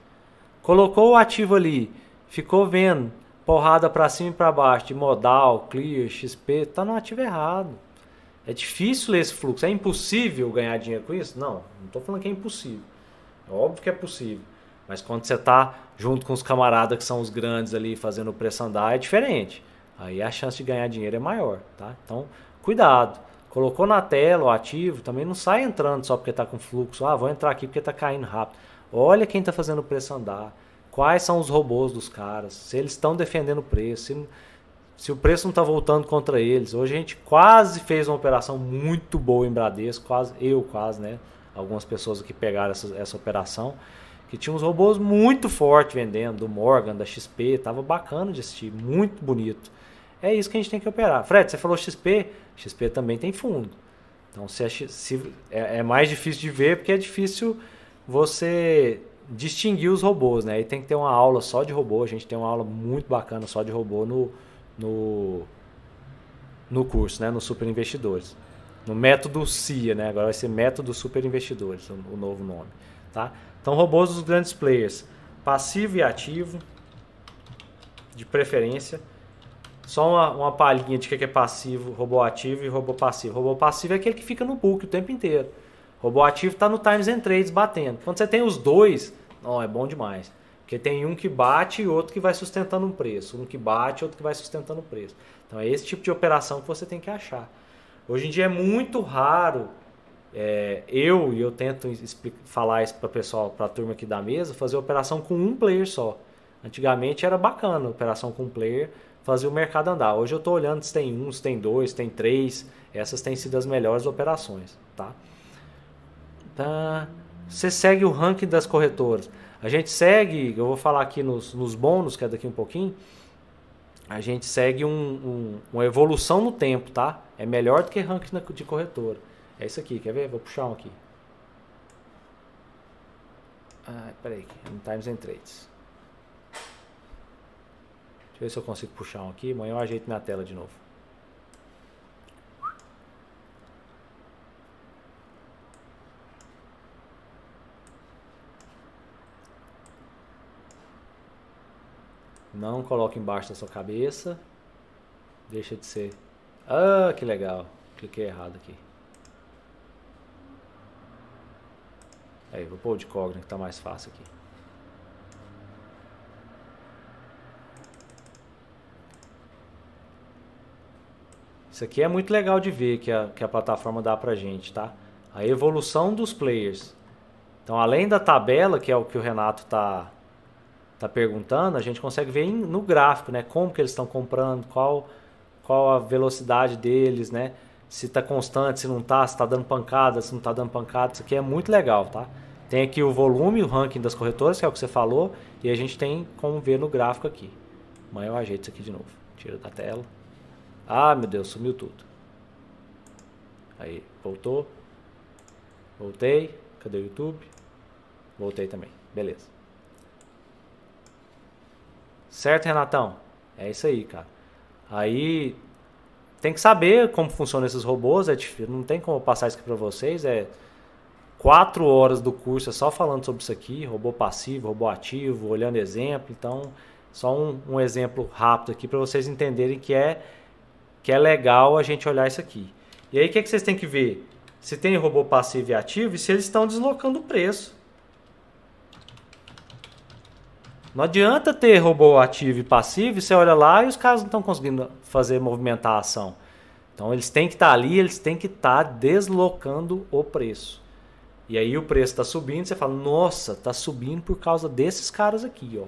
Colocou o ativo ali, ficou vendo porrada para cima e para baixo de modal, clear, XP, tá no ativo errado. É difícil ler esse fluxo. É impossível ganhar dinheiro com isso? Não, não estou falando que é impossível. É óbvio que é possível. Mas quando você está junto com os camaradas que são os grandes ali fazendo o preço andar, é diferente. Aí a chance de ganhar dinheiro é maior, tá? Então, cuidado. Colocou na tela o ativo, também não sai entrando só porque está com fluxo. Ah, vou entrar aqui porque está caindo rápido. Olha quem está fazendo o preço andar. Quais são os robôs dos caras. Se eles estão defendendo o preço. Se, se o preço não está voltando contra eles. Hoje a gente quase fez uma operação muito boa em Bradesco. Quase, eu quase, né? Algumas pessoas aqui pegaram essa, essa operação que tinha uns robôs muito fortes vendendo, do Morgan, da XP, tava bacana de assistir, muito bonito. É isso que a gente tem que operar. Fred, você falou XP, XP também tem fundo. Então se é, se é, é mais difícil de ver porque é difícil você distinguir os robôs, né? Aí tem que ter uma aula só de robô. A gente tem uma aula muito bacana só de robô no, no, no curso, né? No Super Investidores. No método CIA, né? Agora vai ser método Super Investidores, o, o novo nome, tá? Então, robôs dos grandes players, passivo e ativo, de preferência. Só uma, uma palhinha de que é passivo, robô ativo e robô passivo. Robô passivo é aquele que fica no book o tempo inteiro. Robô ativo está no Times and Trades batendo. Quando você tem os dois, não, é bom demais. Porque tem um que bate e outro que vai sustentando um preço. Um que bate e outro que vai sustentando o preço. Então é esse tipo de operação que você tem que achar. Hoje em dia é muito raro é, eu, e eu tento falar isso para pessoal, para a turma aqui da mesa, fazer operação com um player só. Antigamente era bacana, operação com um player, fazer o mercado andar. Hoje eu estou olhando se tem um, se tem dois, se tem três. Essas têm sido as melhores operações, tá? tá? Você segue o ranking das corretoras. A gente segue, eu vou falar aqui nos, nos bônus, que é daqui um pouquinho. A gente segue um, um, uma evolução no tempo, tá? É melhor do que ranking de corretora. É isso aqui, quer ver? Vou puxar um aqui. Ah, peraí, no Times and Trades. Deixa eu ver se eu consigo puxar um aqui. Amanhã eu ajeito minha tela de novo. Não coloque embaixo da sua cabeça. Deixa de ser. Ah, que legal. Cliquei errado aqui. Aí, vou pôr o de Cogna que tá mais fácil aqui. Isso aqui é muito legal de ver que a, que a plataforma dá pra gente, tá? A evolução dos players. Então, além da tabela, que é o que o Renato tá, tá perguntando, a gente consegue ver no gráfico, né? Como que eles estão comprando, qual, qual a velocidade deles, né? Se está constante, se não está, se está dando pancada, se não está dando pancada. Isso aqui é muito legal, tá? Tem aqui o volume, o ranking das corretoras, que é o que você falou, e a gente tem como ver no gráfico aqui. Amanhã eu ajeito isso aqui de novo. Tira da tela. Ah, meu Deus, sumiu tudo. Aí, voltou. Voltei. Cadê o YouTube? Voltei também. Beleza. Certo, Renatão? É isso aí, cara. Aí tem que saber como funcionam esses robôs. É difícil. Não tem como passar isso aqui para vocês. É quatro horas do curso é só falando sobre isso aqui, robô passivo, robô ativo, olhando exemplo. Então, só um, um exemplo rápido aqui para vocês entenderem que é que é legal a gente olhar isso aqui. E aí o que, é que vocês têm que ver? Se tem robô passivo e ativo e se eles estão deslocando o preço. Não adianta ter robô ativo e passivo, você olha lá e os caras não estão conseguindo fazer movimentar a ação. Então eles têm que estar tá ali, eles têm que estar tá deslocando o preço. E aí o preço está subindo, você fala, nossa, está subindo por causa desses caras aqui, ó.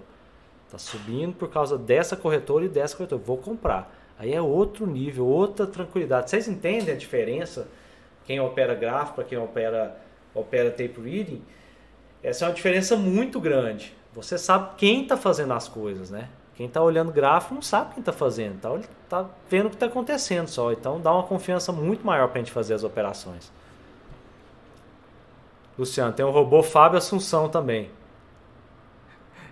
Está subindo por causa dessa corretora e dessa corretora. Vou comprar. Aí é outro nível, outra tranquilidade. Vocês entendem a diferença? Quem opera gráfico para quem opera, opera tape reading? Essa é uma diferença muito grande. Você sabe quem está fazendo as coisas, né? Quem está olhando gráfico não sabe quem está fazendo, tá, tá vendo o que está acontecendo só. Então dá uma confiança muito maior para a gente fazer as operações. Luciano, tem o robô Fábio Assunção também.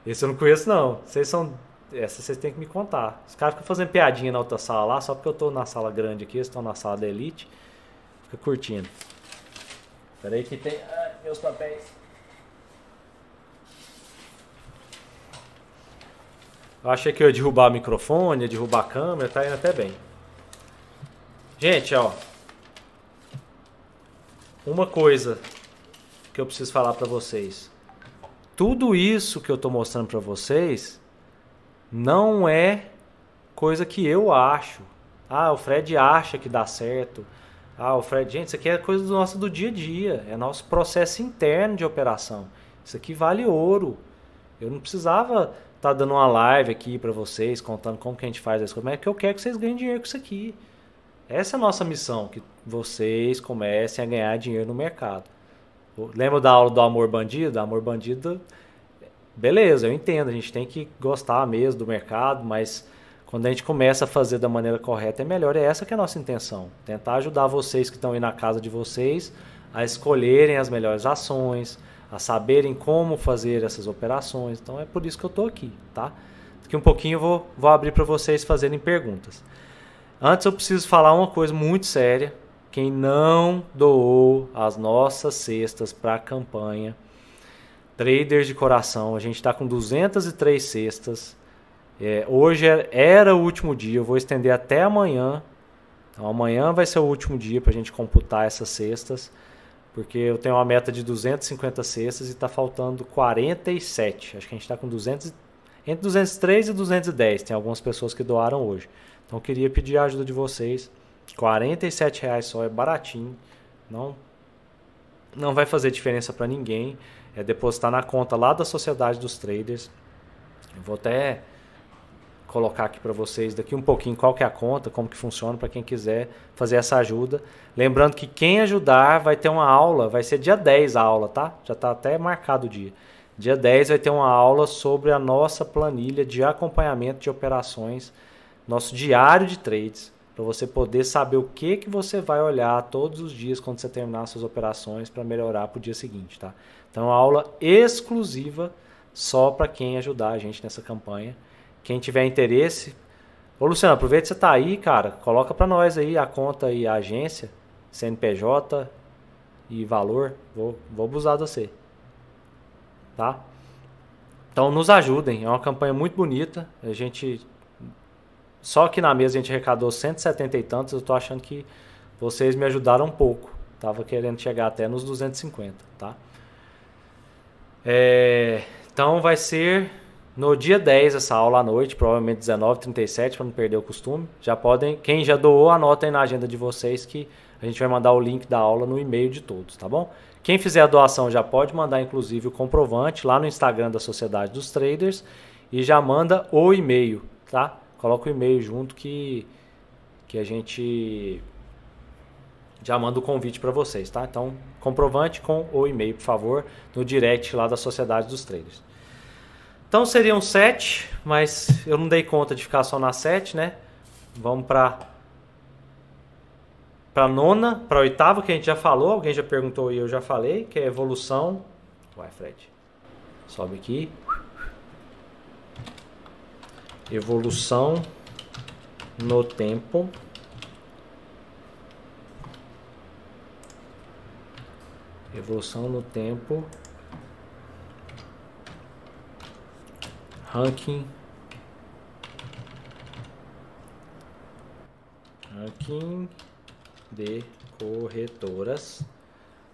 Esse eu não conheço, não. Vocês são. Essa vocês têm que me contar. Os caras ficam fazendo piadinha na outra sala lá, só porque eu tô na sala grande aqui, eles estão na sala da Elite. Fica curtindo. Pera aí que tem. Ai, meus papéis. Eu achei que eu ia derrubar o microfone, ia derrubar a câmera, tá indo até bem. Gente, ó. Uma coisa que eu preciso falar para vocês. Tudo isso que eu estou mostrando para vocês não é coisa que eu acho. Ah, o Fred acha que dá certo. Ah, o Fred, gente, isso aqui é coisa do nosso do dia a dia, é nosso processo interno de operação. Isso aqui vale ouro. Eu não precisava tá dando uma live aqui para vocês contando como que a gente faz as coisas, mas é que eu quero que vocês ganhem dinheiro com isso aqui. Essa é a nossa missão, que vocês comecem a ganhar dinheiro no mercado. Lembra da aula do amor bandido? Amor bandido, beleza, eu entendo, a gente tem que gostar mesmo do mercado, mas quando a gente começa a fazer da maneira correta é melhor. É essa que é a nossa intenção. Tentar ajudar vocês que estão aí na casa de vocês a escolherem as melhores ações, a saberem como fazer essas operações. Então é por isso que eu estou aqui, tá? Daqui um pouquinho eu vou, vou abrir para vocês fazerem perguntas. Antes eu preciso falar uma coisa muito séria quem não doou as nossas cestas para a campanha. Traders de coração, a gente está com 203 cestas. É, hoje é, era o último dia, eu vou estender até amanhã. Então amanhã vai ser o último dia para a gente computar essas cestas, porque eu tenho uma meta de 250 cestas e está faltando 47. Acho que a gente está com 200, entre 203 e 210. Tem algumas pessoas que doaram hoje. Então eu queria pedir a ajuda de vocês 47 reais só, é baratinho. Não, não vai fazer diferença para ninguém. É depositar na conta lá da Sociedade dos Traders. Eu vou até colocar aqui para vocês daqui um pouquinho qual que é a conta, como que funciona para quem quiser fazer essa ajuda. Lembrando que quem ajudar vai ter uma aula, vai ser dia 10 a aula, tá? Já está até marcado o dia. Dia 10 vai ter uma aula sobre a nossa planilha de acompanhamento de operações, nosso diário de trades, para você poder saber o que que você vai olhar todos os dias quando você terminar suas operações para melhorar para o dia seguinte, tá? Então, aula exclusiva só para quem ajudar a gente nessa campanha. Quem tiver interesse, ô Luciano, aproveita que você tá aí, cara, coloca para nós aí a conta e a agência, CNPJ e valor, vou, vou abusar de você. Tá? Então nos ajudem, é uma campanha muito bonita. A gente só que na mesa a gente arrecadou 170 e tantos, eu tô achando que vocês me ajudaram um pouco. Tava querendo chegar até nos 250, tá? É, então vai ser no dia 10 essa aula à noite, provavelmente 19, 37, para não perder o costume. Já podem, quem já doou, anotem na agenda de vocês que a gente vai mandar o link da aula no e-mail de todos, tá bom? Quem fizer a doação já pode mandar inclusive o comprovante lá no Instagram da Sociedade dos Traders e já manda o e-mail, tá? Coloca o e-mail junto que que a gente já manda o convite para vocês, tá? Então, comprovante com o e-mail, por favor, no direct lá da Sociedade dos Traders. Então seriam sete, mas eu não dei conta de ficar só na sete, né? Vamos para para nona, para oitava que a gente já falou, alguém já perguntou e eu já falei, que é evolução. Vai, Fred. Sobe aqui. Evolução no tempo. Evolução no tempo ranking ranking de corretoras.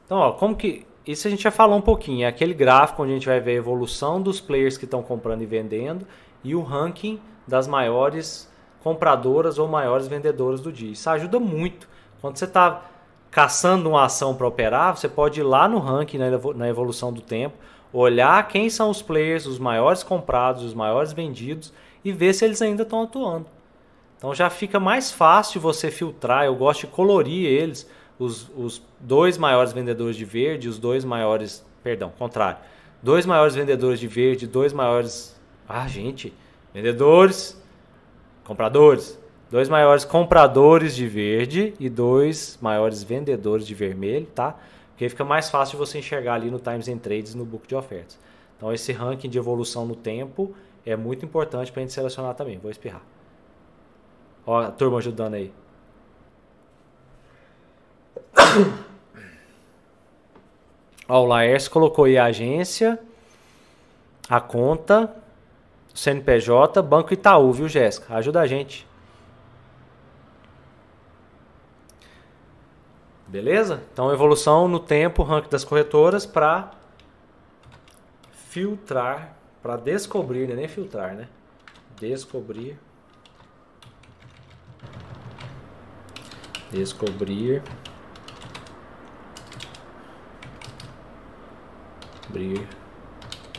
Então, ó, como que isso a gente já falou um pouquinho, é aquele gráfico onde a gente vai ver a evolução dos players que estão comprando e vendendo e o ranking das maiores compradoras ou maiores vendedoras do dia. Isso ajuda muito. Quando você está caçando uma ação para operar, você pode ir lá no ranking, na evolução do tempo, olhar quem são os players, os maiores comprados, os maiores vendidos e ver se eles ainda estão atuando. Então já fica mais fácil você filtrar. Eu gosto de colorir eles, os, os dois maiores vendedores de verde, os dois maiores, perdão, contrário, dois maiores vendedores de verde, dois maiores, ah gente, vendedores, compradores, dois maiores compradores de verde e dois maiores vendedores de vermelho, tá? Porque fica mais fácil você enxergar ali no Times and Trades no book de ofertas. Então esse ranking de evolução no tempo é muito importante para a gente selecionar também. Vou espirrar. Ó, a turma ajudando aí. Ó, o Laércio colocou aí a agência, a conta, o CNPJ, Banco Itaú, viu, Jéssica? Ajuda a gente. Beleza? Então, evolução no tempo, ranking das corretoras para filtrar, para descobrir, né? nem filtrar, né? Descobrir. Descobrir. Abrir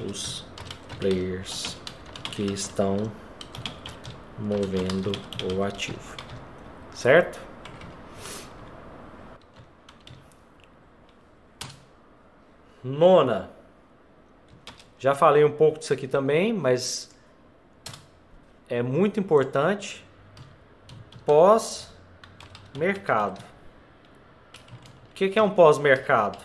os players que estão movendo o ativo. Certo? Nona. Já falei um pouco disso aqui também, mas é muito importante. Pós-mercado. O que é um pós-mercado?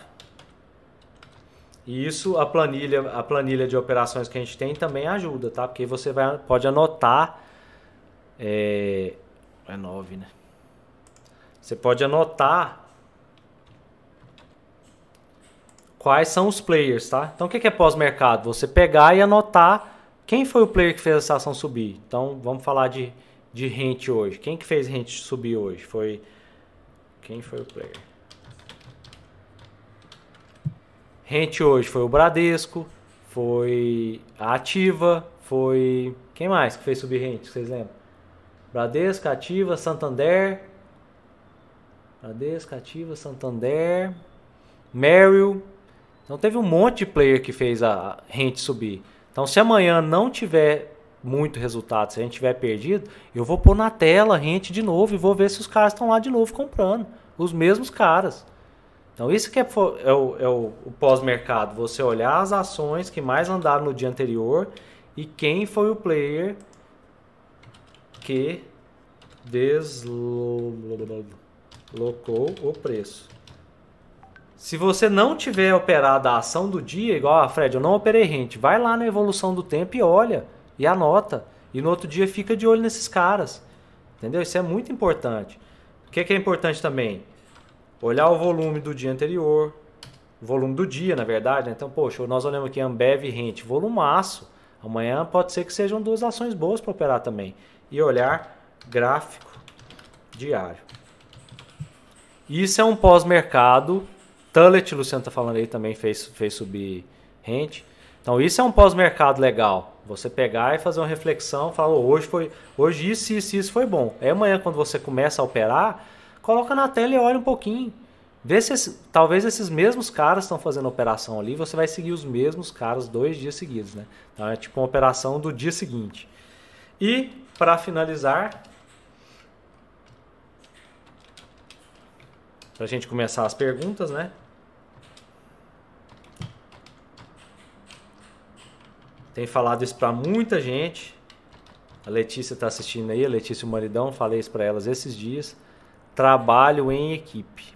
E isso a planilha, a planilha de operações que a gente tem também ajuda, tá? Porque você vai, pode anotar. É, é 9, né? Você pode anotar quais são os players, tá? Então o que é pós-mercado? Você pegar e anotar quem foi o player que fez essa ação subir. Então vamos falar de, de rente hoje. Quem que fez rente subir hoje? Foi quem foi o player? Rente hoje foi o Bradesco, foi a Ativa, foi quem mais que fez subir rente? Vocês lembram? Bradesco, Ativa, Santander, Bradesco, Ativa, Santander, Merrill, então teve um monte de player que fez a rente subir. Então se amanhã não tiver muito resultado, se a gente tiver perdido, eu vou pôr na tela rente de novo e vou ver se os caras estão lá de novo comprando. Os mesmos caras. Então isso que é, é o, é o, o pós-mercado. Você olhar as ações que mais andaram no dia anterior e quem foi o player que deslocou o preço. Se você não tiver operado a ação do dia, igual a Fred, eu não operei rente, vai lá na evolução do tempo e olha e anota. E no outro dia fica de olho nesses caras. Entendeu? Isso é muito importante. O que é, que é importante também? Olhar o volume do dia anterior, volume do dia, na verdade. Né? Então, poxa, nós olhamos aqui Ambev e Rente, volumaço. Amanhã pode ser que sejam duas ações boas para operar também. E olhar gráfico diário. Isso é um pós-mercado. Tullet, Luciano está falando aí, também fez, fez subir rente. Então isso é um pós-mercado legal. Você pegar e fazer uma reflexão, falar, oh, hoje foi, hoje isso, isso, isso foi bom. Aí amanhã quando você começa a operar, coloca na tela e olha um pouquinho. Vê se esse, talvez esses mesmos caras estão fazendo operação ali, você vai seguir os mesmos caras dois dias seguidos, né? Então é tipo uma operação do dia seguinte. E para finalizar, para a gente começar as perguntas, né? Tem falado isso para muita gente. A Letícia está assistindo aí, a Letícia Maridão, falei isso para elas esses dias. Trabalho em equipe.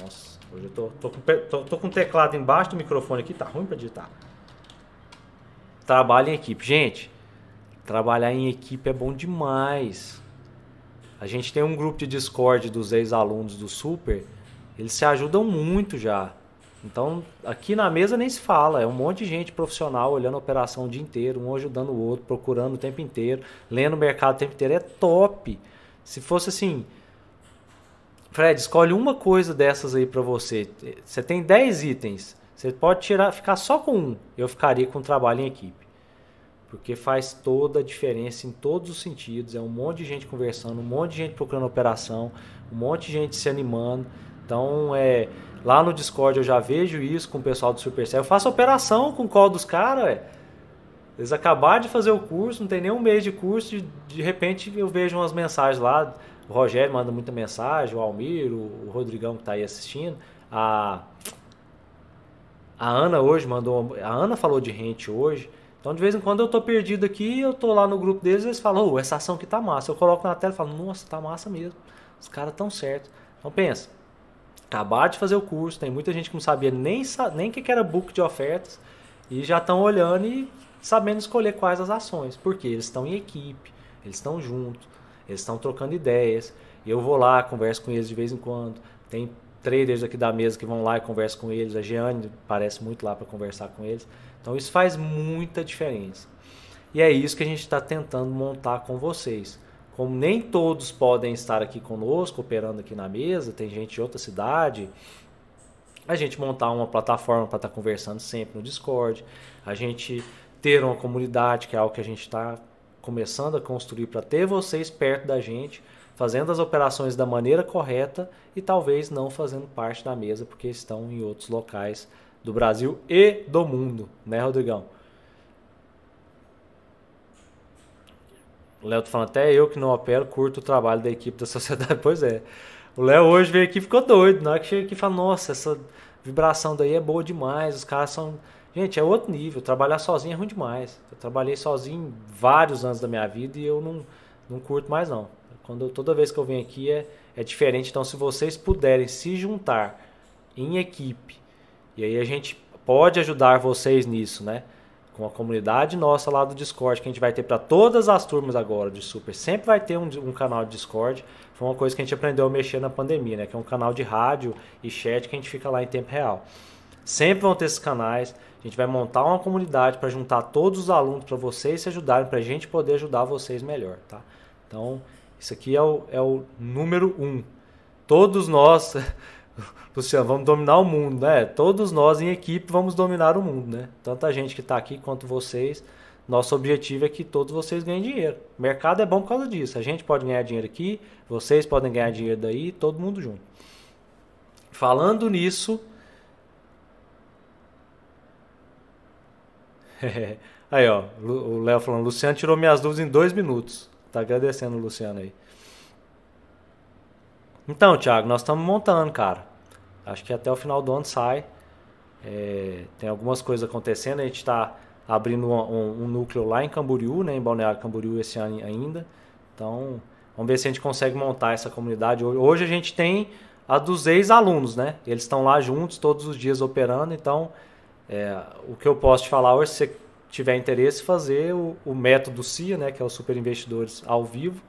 Nossa, hoje eu tô, tô, com, tô, tô com teclado embaixo do microfone aqui, tá ruim para digitar. Trabalho em equipe. Gente, trabalhar em equipe é bom demais. A gente tem um grupo de Discord dos ex-alunos do Super, eles se ajudam muito já. Então, aqui na mesa nem se fala, é um monte de gente profissional olhando a operação o dia inteiro, um ajudando o outro, procurando o tempo inteiro, lendo o mercado o tempo inteiro, é top. Se fosse assim, Fred, escolhe uma coisa dessas aí para você. Você tem 10 itens. Você pode tirar, ficar só com um. Eu ficaria com trabalho em equipe. Porque faz toda a diferença em todos os sentidos. É um monte de gente conversando, um monte de gente procurando operação, um monte de gente se animando. Então, é, lá no Discord eu já vejo isso com o pessoal do Supercell. Eu faço operação com o call dos caras, Eles acabaram de fazer o curso, não tem nem um mês de curso, de, repente eu vejo umas mensagens lá o Rogério manda muita mensagem, o Almir, o, Rodrigão que está aí assistindo. A, a Ana hoje mandou. A Ana falou de rente hoje. Então, de vez em quando eu tô perdido aqui, eu tô lá no grupo deles, eles falam, oh, essa ação aqui tá massa. Eu coloco na tela e falo, nossa, tá massa mesmo. Os caras tão certo. Então pensa, acabar de fazer o curso, tem muita gente que não sabia nem nem que era book de ofertas e já estão olhando e sabendo escolher quais as ações, porque eles estão em equipe, eles estão juntos. Eles estão trocando ideias. Eu vou lá, converso com eles de vez em quando. Tem traders aqui da mesa que vão lá e conversam com eles. A Jeane parece muito lá para conversar com eles. Então isso faz muita diferença. E é isso que a gente está tentando montar com vocês. Como nem todos podem estar aqui conosco, operando aqui na mesa, tem gente de outra cidade, a gente montar uma plataforma para estar tá conversando sempre no Discord, a gente ter uma comunidade, que é algo que a gente está começando a construir para ter vocês perto da gente, fazendo as operações da maneira correta e talvez não fazendo parte da mesa porque estão em outros locais do Brasil e do mundo, né, Rodrigão? O Léo tá falando, até eu que não opero, curto o trabalho da equipe da sociedade. Pois é. O Léo hoje veio aqui e ficou doido. Na hora que chega aqui e fala, nossa, essa vibração daí é boa demais, os caras são Gente, é outro nível. Trabalhar sozinho é ruim demais. Eu trabalhei sozinho vários anos da minha vida e eu não, não curto mais não. Quando toda vez que eu venho aqui é, é diferente. Então, se vocês puderem se juntar em equipe, e aí a gente pode ajudar vocês nisso, né? Com a comunidade nossa lá do Discord, que a gente vai ter para todas as turmas agora de Super. Sempre vai ter um, um, canal de Discord. Foi uma coisa que a gente aprendeu a mexer na pandemia, né? Que é um canal de rádio e chat que a gente fica lá em tempo real. Sempre vão ter esses canais. A gente vai montar uma comunidade para juntar todos os alunos para vocês se ajudarem, para a gente poder ajudar vocês melhor, tá? Então, isso aqui é o, é o número um. Todos nós, Luciano, vamos dominar o mundo, né? Todos nós em equipe vamos dominar o mundo, né? Tanta gente que está aqui quanto vocês. Nosso objetivo é que todos vocês ganhem dinheiro. Mercado é bom por causa disso. A gente pode ganhar dinheiro aqui, vocês podem ganhar dinheiro daí, todo mundo junto. Falando nisso, aí, ó, o Léo falando, Luciano tirou minhas dúvidas em dois minutos. Tá agradecendo o Luciano aí. Então, Thiago, nós estamos montando, cara. Acho que até o final do ano sai. É, tem algumas coisas acontecendo. A gente está abrindo um, um, um, núcleo lá em Camboriú, né, em Balneário Camboriú esse ano ainda. Então, vamos ver se a gente consegue montar essa comunidade. Hoje a gente tem a dos ex-alunos, né? Eles estão lá juntos todos os dias operando. Então, é, o que eu posso te falar hoje, se você tiver interesse, fazer o, o método CIA, né, que é o Super Investidores ao vivo,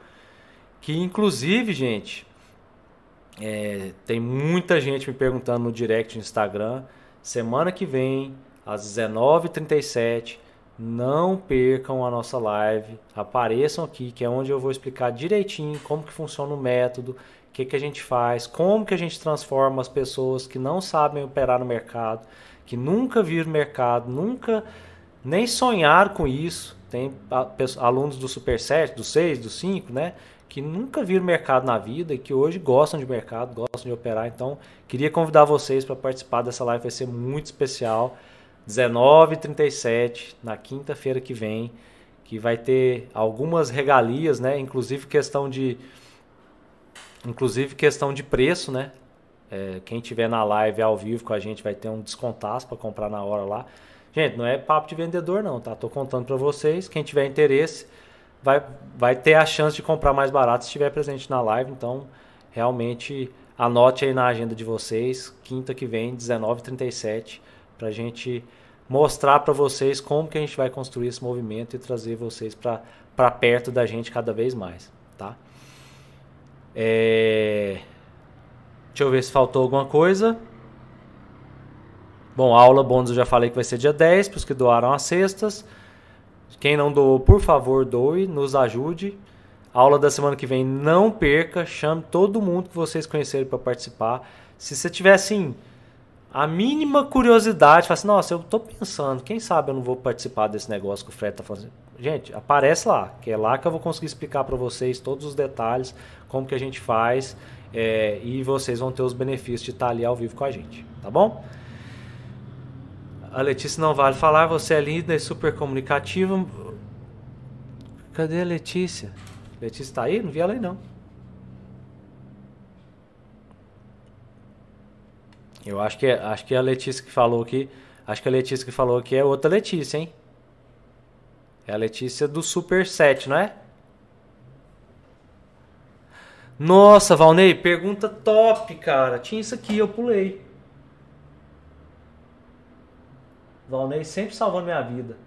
que inclusive, gente, é, tem muita gente me perguntando no direct no Instagram. Semana que vem, às 19h37, não percam a nossa live. Apareçam aqui, que é onde eu vou explicar direitinho como que funciona o método, o que, que a gente faz, como que a gente transforma as pessoas que não sabem operar no mercado, que nunca viram mercado, nunca nem sonharam com isso. Tem alunos do Super 7, do 6, do 5, né? Que nunca viram mercado na vida e que hoje gostam de mercado, gostam de operar. Então, queria convidar vocês para participar dessa live, vai ser muito especial. 19h37, na quinta-feira que vem, que vai ter algumas regalias, né? Inclusive questão de inclusive questão de preço, né? É, quem tiver na live ao vivo com a gente vai ter um descontaço para comprar na hora lá. Gente, não é papo de vendedor não, tá? Tô contando para vocês. Quem tiver interesse, vai, vai ter a chance de comprar mais barato se estiver presente na live. Então, realmente, anote aí na agenda de vocês, quinta que vem, 19h37, para a gente mostrar para vocês como que a gente vai construir esse movimento e trazer vocês para perto da gente cada vez mais, tá? É... Deixa eu ver se faltou alguma coisa. Bom, aula bônus eu já falei que vai ser dia 10, para os que doaram as cestas. Quem não doou, por favor, doe, nos ajude. A aula da semana que vem não perca, chame todo mundo que vocês conhecerem para participar. Se você tiver assim a mínima curiosidade, fala assim, nossa, eu tô pensando, quem sabe eu não vou participar desse negócio que o Fred tá fazendo. Gente, aparece lá, que é lá que eu vou conseguir explicar para vocês todos os detalhes, como que a gente faz, é, e vocês vão ter os benefícios de estar ali ao vivo com a gente, tá bom? A Letícia não vale falar, você é linda e super comunicativa. Cadê a Letícia? Letícia tá aí? Não vi ela aí não. Eu acho que, acho que a Letícia que falou aqui. Acho que a Letícia que falou aqui é outra Letícia, hein? É a Letícia do Super 7, não é? Nossa, Valnei, pergunta top, cara. Tinha isso aqui, eu pulei. Valnei sempre salvando minha vida.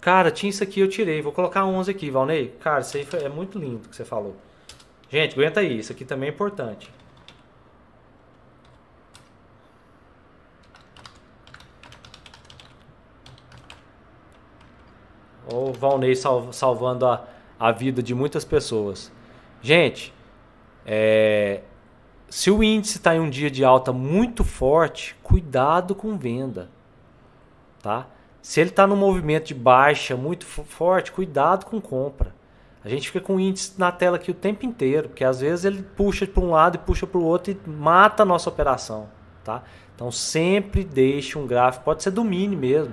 Cara, tinha isso aqui, eu tirei. Vou colocar 11 aqui, Valnei. Cara, isso aí foi, é muito lindo que você falou. Gente, aguenta aí. Isso aqui também é importante. O Valnei sal, salvando a, a vida de muitas pessoas. Gente, é, se o índice está em um dia de alta muito forte, cuidado com venda, tá? Se ele está no movimento de baixa muito forte, cuidado com compra. A gente fica com o índice na tela aqui o tempo inteiro, porque às vezes ele puxa para um lado e puxa para o outro e mata a nossa operação, tá? Então sempre deixe um gráfico, pode ser do mini mesmo.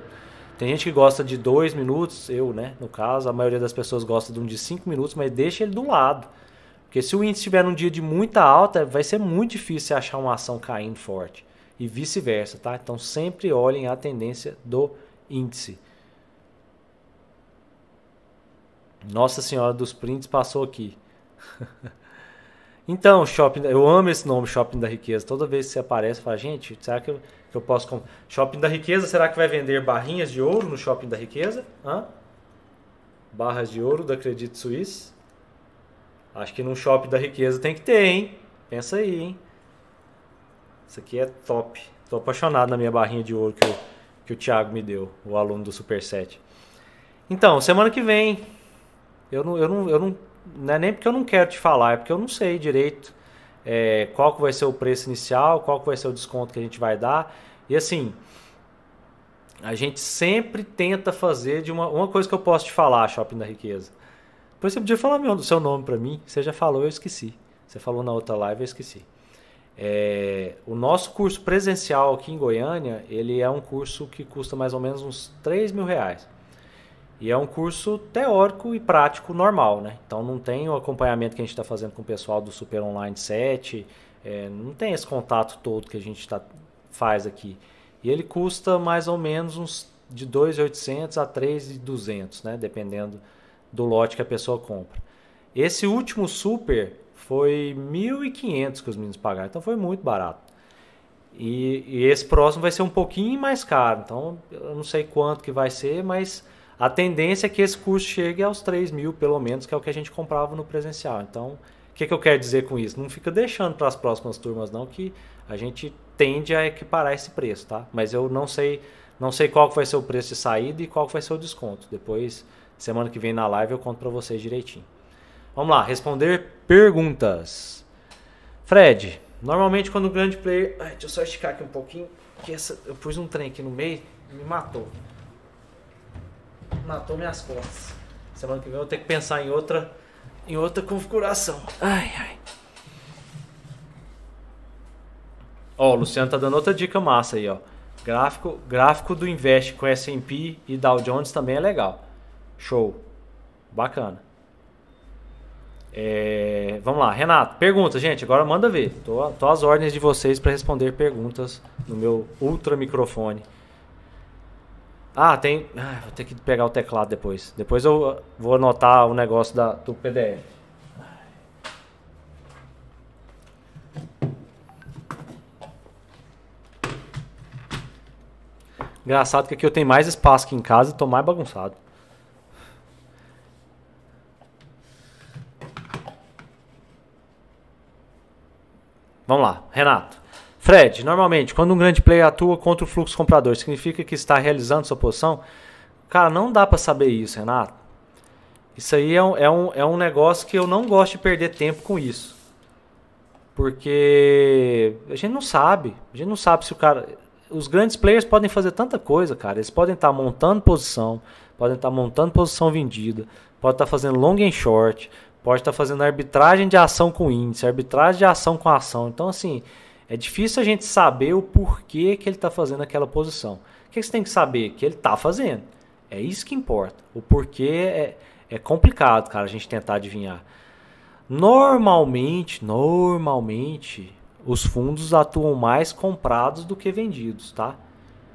Tem gente que gosta de dois minutos, eu, né, no caso, a maioria das pessoas gosta de um de cinco minutos, mas deixa ele do lado. Porque se o índice estiver num dia de muita alta, vai ser muito difícil achar uma ação caindo forte. E vice-versa, tá? Então sempre olhem a tendência do índice. Nossa Senhora dos Prints passou aqui. então, shopping, eu amo esse nome, Shopping da Riqueza. Toda vez que você aparece, eu falo, gente, será que eu, que eu posso comprar? Shopping da Riqueza, será que vai vender barrinhas de ouro no Shopping da Riqueza? Hã? Barras de ouro da Credit Suisse? Acho que no shopping da riqueza tem que ter, hein? Pensa aí, hein? Isso aqui é top. Tô apaixonado na minha barrinha de ouro que, eu, que o Thiago me deu, o aluno do Super 7. Então, semana que vem. Eu não, eu não, eu não, não é nem porque eu não quero te falar, é porque eu não sei direito é, qual que vai ser o preço inicial, qual que vai ser o desconto que a gente vai dar. E assim, a gente sempre tenta fazer de uma, uma coisa que eu posso te falar, Shopping da Riqueza. Depois você podia falar meu, seu nome para mim. Você já falou, eu esqueci. Você falou na outra live, eu esqueci. É, o nosso curso presencial aqui em Goiânia, ele é um curso que custa mais ou menos uns 3 mil reais. E é um curso teórico e prático normal, né? Então não tem o acompanhamento que a gente está fazendo com o pessoal do Super Online 7, é, não tem esse contato todo que a gente tá, faz aqui. E ele custa mais ou menos uns de 2.800 a 3.200, né? Dependendo do lote que a pessoa compra. Esse último Super foi 1.500 que os meninos pagaram, então foi muito barato. E, e, esse próximo vai ser um pouquinho mais caro, então eu não sei quanto que vai ser, mas a tendência é que esse curso chegue aos 3 mil, pelo menos, que é o que a gente comprava no presencial. Então, o que, que eu quero dizer com isso? Não fica deixando para as próximas turmas, não, que a gente tende a equiparar esse preço, tá? Mas eu não sei, não sei qual vai ser o preço de saída e qual vai ser o desconto. Depois, semana que vem na live, eu conto para vocês direitinho. Vamos lá, responder perguntas. Fred, normalmente quando o grande player. Ai, deixa eu só esticar aqui um pouquinho. Que essa, eu pus um trem aqui no meio me matou. Matou minhas costas. Semana que vem eu vou ter que pensar em outra, em outra configuração. Ai, ai. Ó, o Luciano tá dando outra dica massa aí, ó. Gráfico, gráfico do Invest com S&P e Dow Jones também é legal. Show. Bacana. É, vamos lá, Renato, pergunta, gente. Agora manda ver. Tô, tô às ordens de vocês para responder perguntas no meu ultra microfone. Ah, tem. Ah, vou ter que pegar o teclado depois. Depois eu vou anotar o negócio da, do PDF. Engraçado que aqui eu tenho mais espaço que em casa e tô mais bagunçado. Vamos lá, Renato. Fred, normalmente, quando um grande player atua contra o fluxo comprador, significa que está realizando sua posição? Cara, não dá para saber isso, Renato. Isso aí é um, é, um, é um negócio que eu não gosto de perder tempo com isso. Porque a gente não sabe. A gente não sabe se o cara. Os grandes players podem fazer tanta coisa, cara. Eles podem estar montando posição, podem estar montando posição vendida, podem estar fazendo long and short, pode estar fazendo arbitragem de ação com índice, arbitragem de ação com ação. Então, assim, é difícil a gente saber o porquê que ele está fazendo aquela posição. O que você tem que saber? Que ele está fazendo. É isso que importa. O porquê é, é complicado, cara, a gente tentar adivinhar. Normalmente, normalmente, os fundos atuam mais comprados do que vendidos, tá?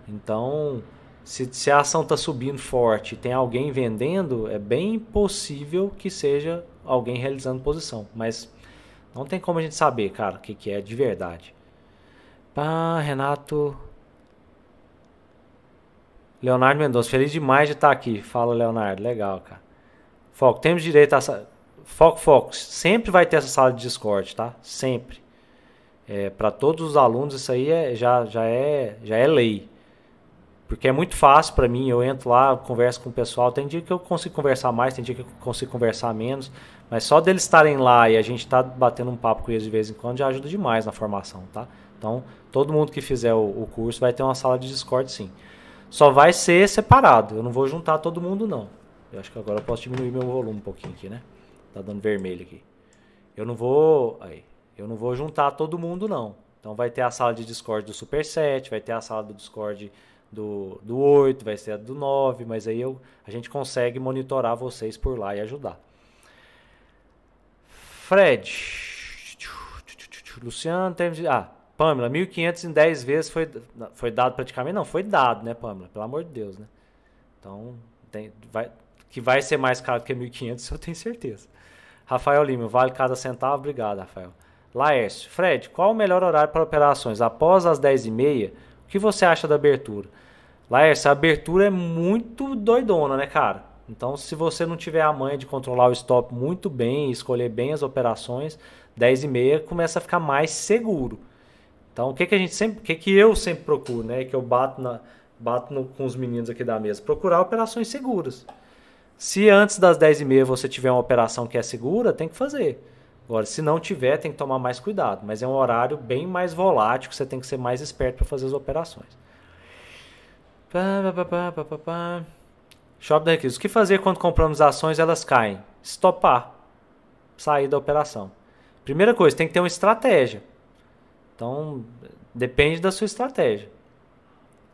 Então, se, se a ação está subindo forte e tem alguém vendendo, é bem possível que seja alguém realizando posição. Mas não tem como a gente saber, cara, o que, que é de verdade. Pá, Renato. Leonardo Mendonça, feliz demais de estar aqui. Fala, Leonardo. Legal, cara. Foco, temos direito a. Foco, foco. Sempre vai ter essa sala de Discord, tá? Sempre. É, para todos os alunos, isso aí é, já, já, é, já é lei. Porque é muito fácil para mim, eu entro lá, converso com o pessoal. Tem dia que eu consigo conversar mais, tem dia que eu consigo conversar menos. Mas só deles estarem lá e a gente tá batendo um papo com eles de vez em quando já ajuda demais na formação, tá? Então, todo mundo que fizer o, o curso vai ter uma sala de Discord sim. Só vai ser separado, eu não vou juntar todo mundo não. Eu acho que agora eu posso diminuir meu volume um pouquinho aqui, né? Tá dando vermelho aqui. Eu não vou, aí, eu não vou juntar todo mundo não. Então vai ter a sala de Discord do Super 7, vai ter a sala do Discord do, do 8, vai ser a do 9, mas aí eu, a gente consegue monitorar vocês por lá e ajudar. Fred. Luciano, temos. Ah, Pamela, 1.500 em 10 vezes foi, foi dado praticamente? Não, foi dado, né, Pamela? Pelo amor de Deus, né? Então, tem, vai, que vai ser mais caro que 1.500, eu tenho certeza. Rafael Lima, vale cada centavo? Obrigado, Rafael. Laércio, Fred, qual o melhor horário para operações? Após as 10h30, o que você acha da abertura? Lá, essa abertura é muito doidona, né, cara? Então, se você não tiver a manha de controlar o stop muito bem, escolher bem as operações, 10 e meia começa a ficar mais seguro. Então, o que, que a gente sempre, o que, que eu sempre procuro, né? Que eu bato na, bato no, com os meninos aqui da mesa, procurar operações seguras. Se antes das 10 e meia você tiver uma operação que é segura, tem que fazer. Agora, se não tiver, tem que tomar mais cuidado. Mas é um horário bem mais volátil, você tem que ser mais esperto para fazer as operações. Shop da requisitos. O que fazer quando compramos ações elas caem? Stopar. Sair da operação. Primeira coisa, tem que ter uma estratégia. Então, depende da sua estratégia.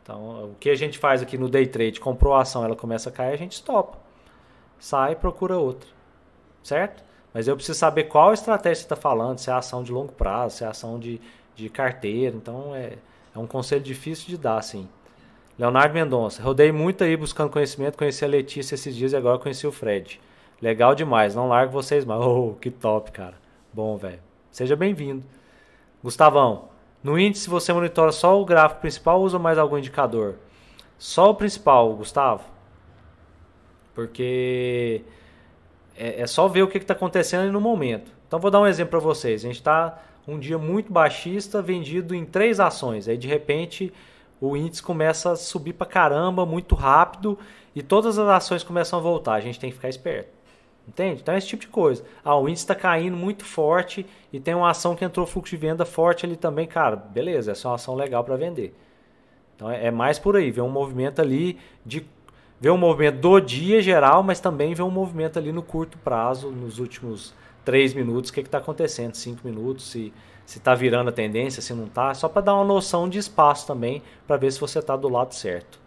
Então, o que a gente faz aqui no day trade, comprou a ação, ela começa a cair, a gente stopa. Sai e procura outra. Certo? Mas eu preciso saber qual estratégia você está falando, se é ação de longo prazo, se é ação de, de carteira. Então, é, é um conselho difícil de dar, sim. Leonardo Mendonça. Rodei muito aí buscando conhecimento, conheci a Letícia esses dias e agora conheci o Fred. Legal demais, não largo vocês mais. Oh, que top, cara. Bom, velho. Seja bem-vindo. Gustavão, no índice você monitora só o gráfico principal ou usa mais algum indicador? Só o principal, Gustavo. Porque é, é só ver o que está acontecendo no momento. Então vou dar um exemplo para vocês. A gente está um dia muito baixista, vendido em três ações. Aí de repente o índice começa a subir para caramba, muito rápido, e todas as ações começam a voltar. A gente tem que ficar esperto. Entende? Então é esse tipo de coisa. Ah, o índice está caindo muito forte e tem uma ação que entrou fluxo de venda forte ali também, cara. Beleza, essa é uma ação legal para vender. Então é, é mais por aí, ver um movimento ali de ver um movimento do dia geral, mas também ver um movimento ali no curto prazo, nos últimos 3 minutos, o que está acontecendo, 5 minutos, se se está virando a tendência, se não está, só para dar uma noção de espaço também, para ver se você está do lado certo.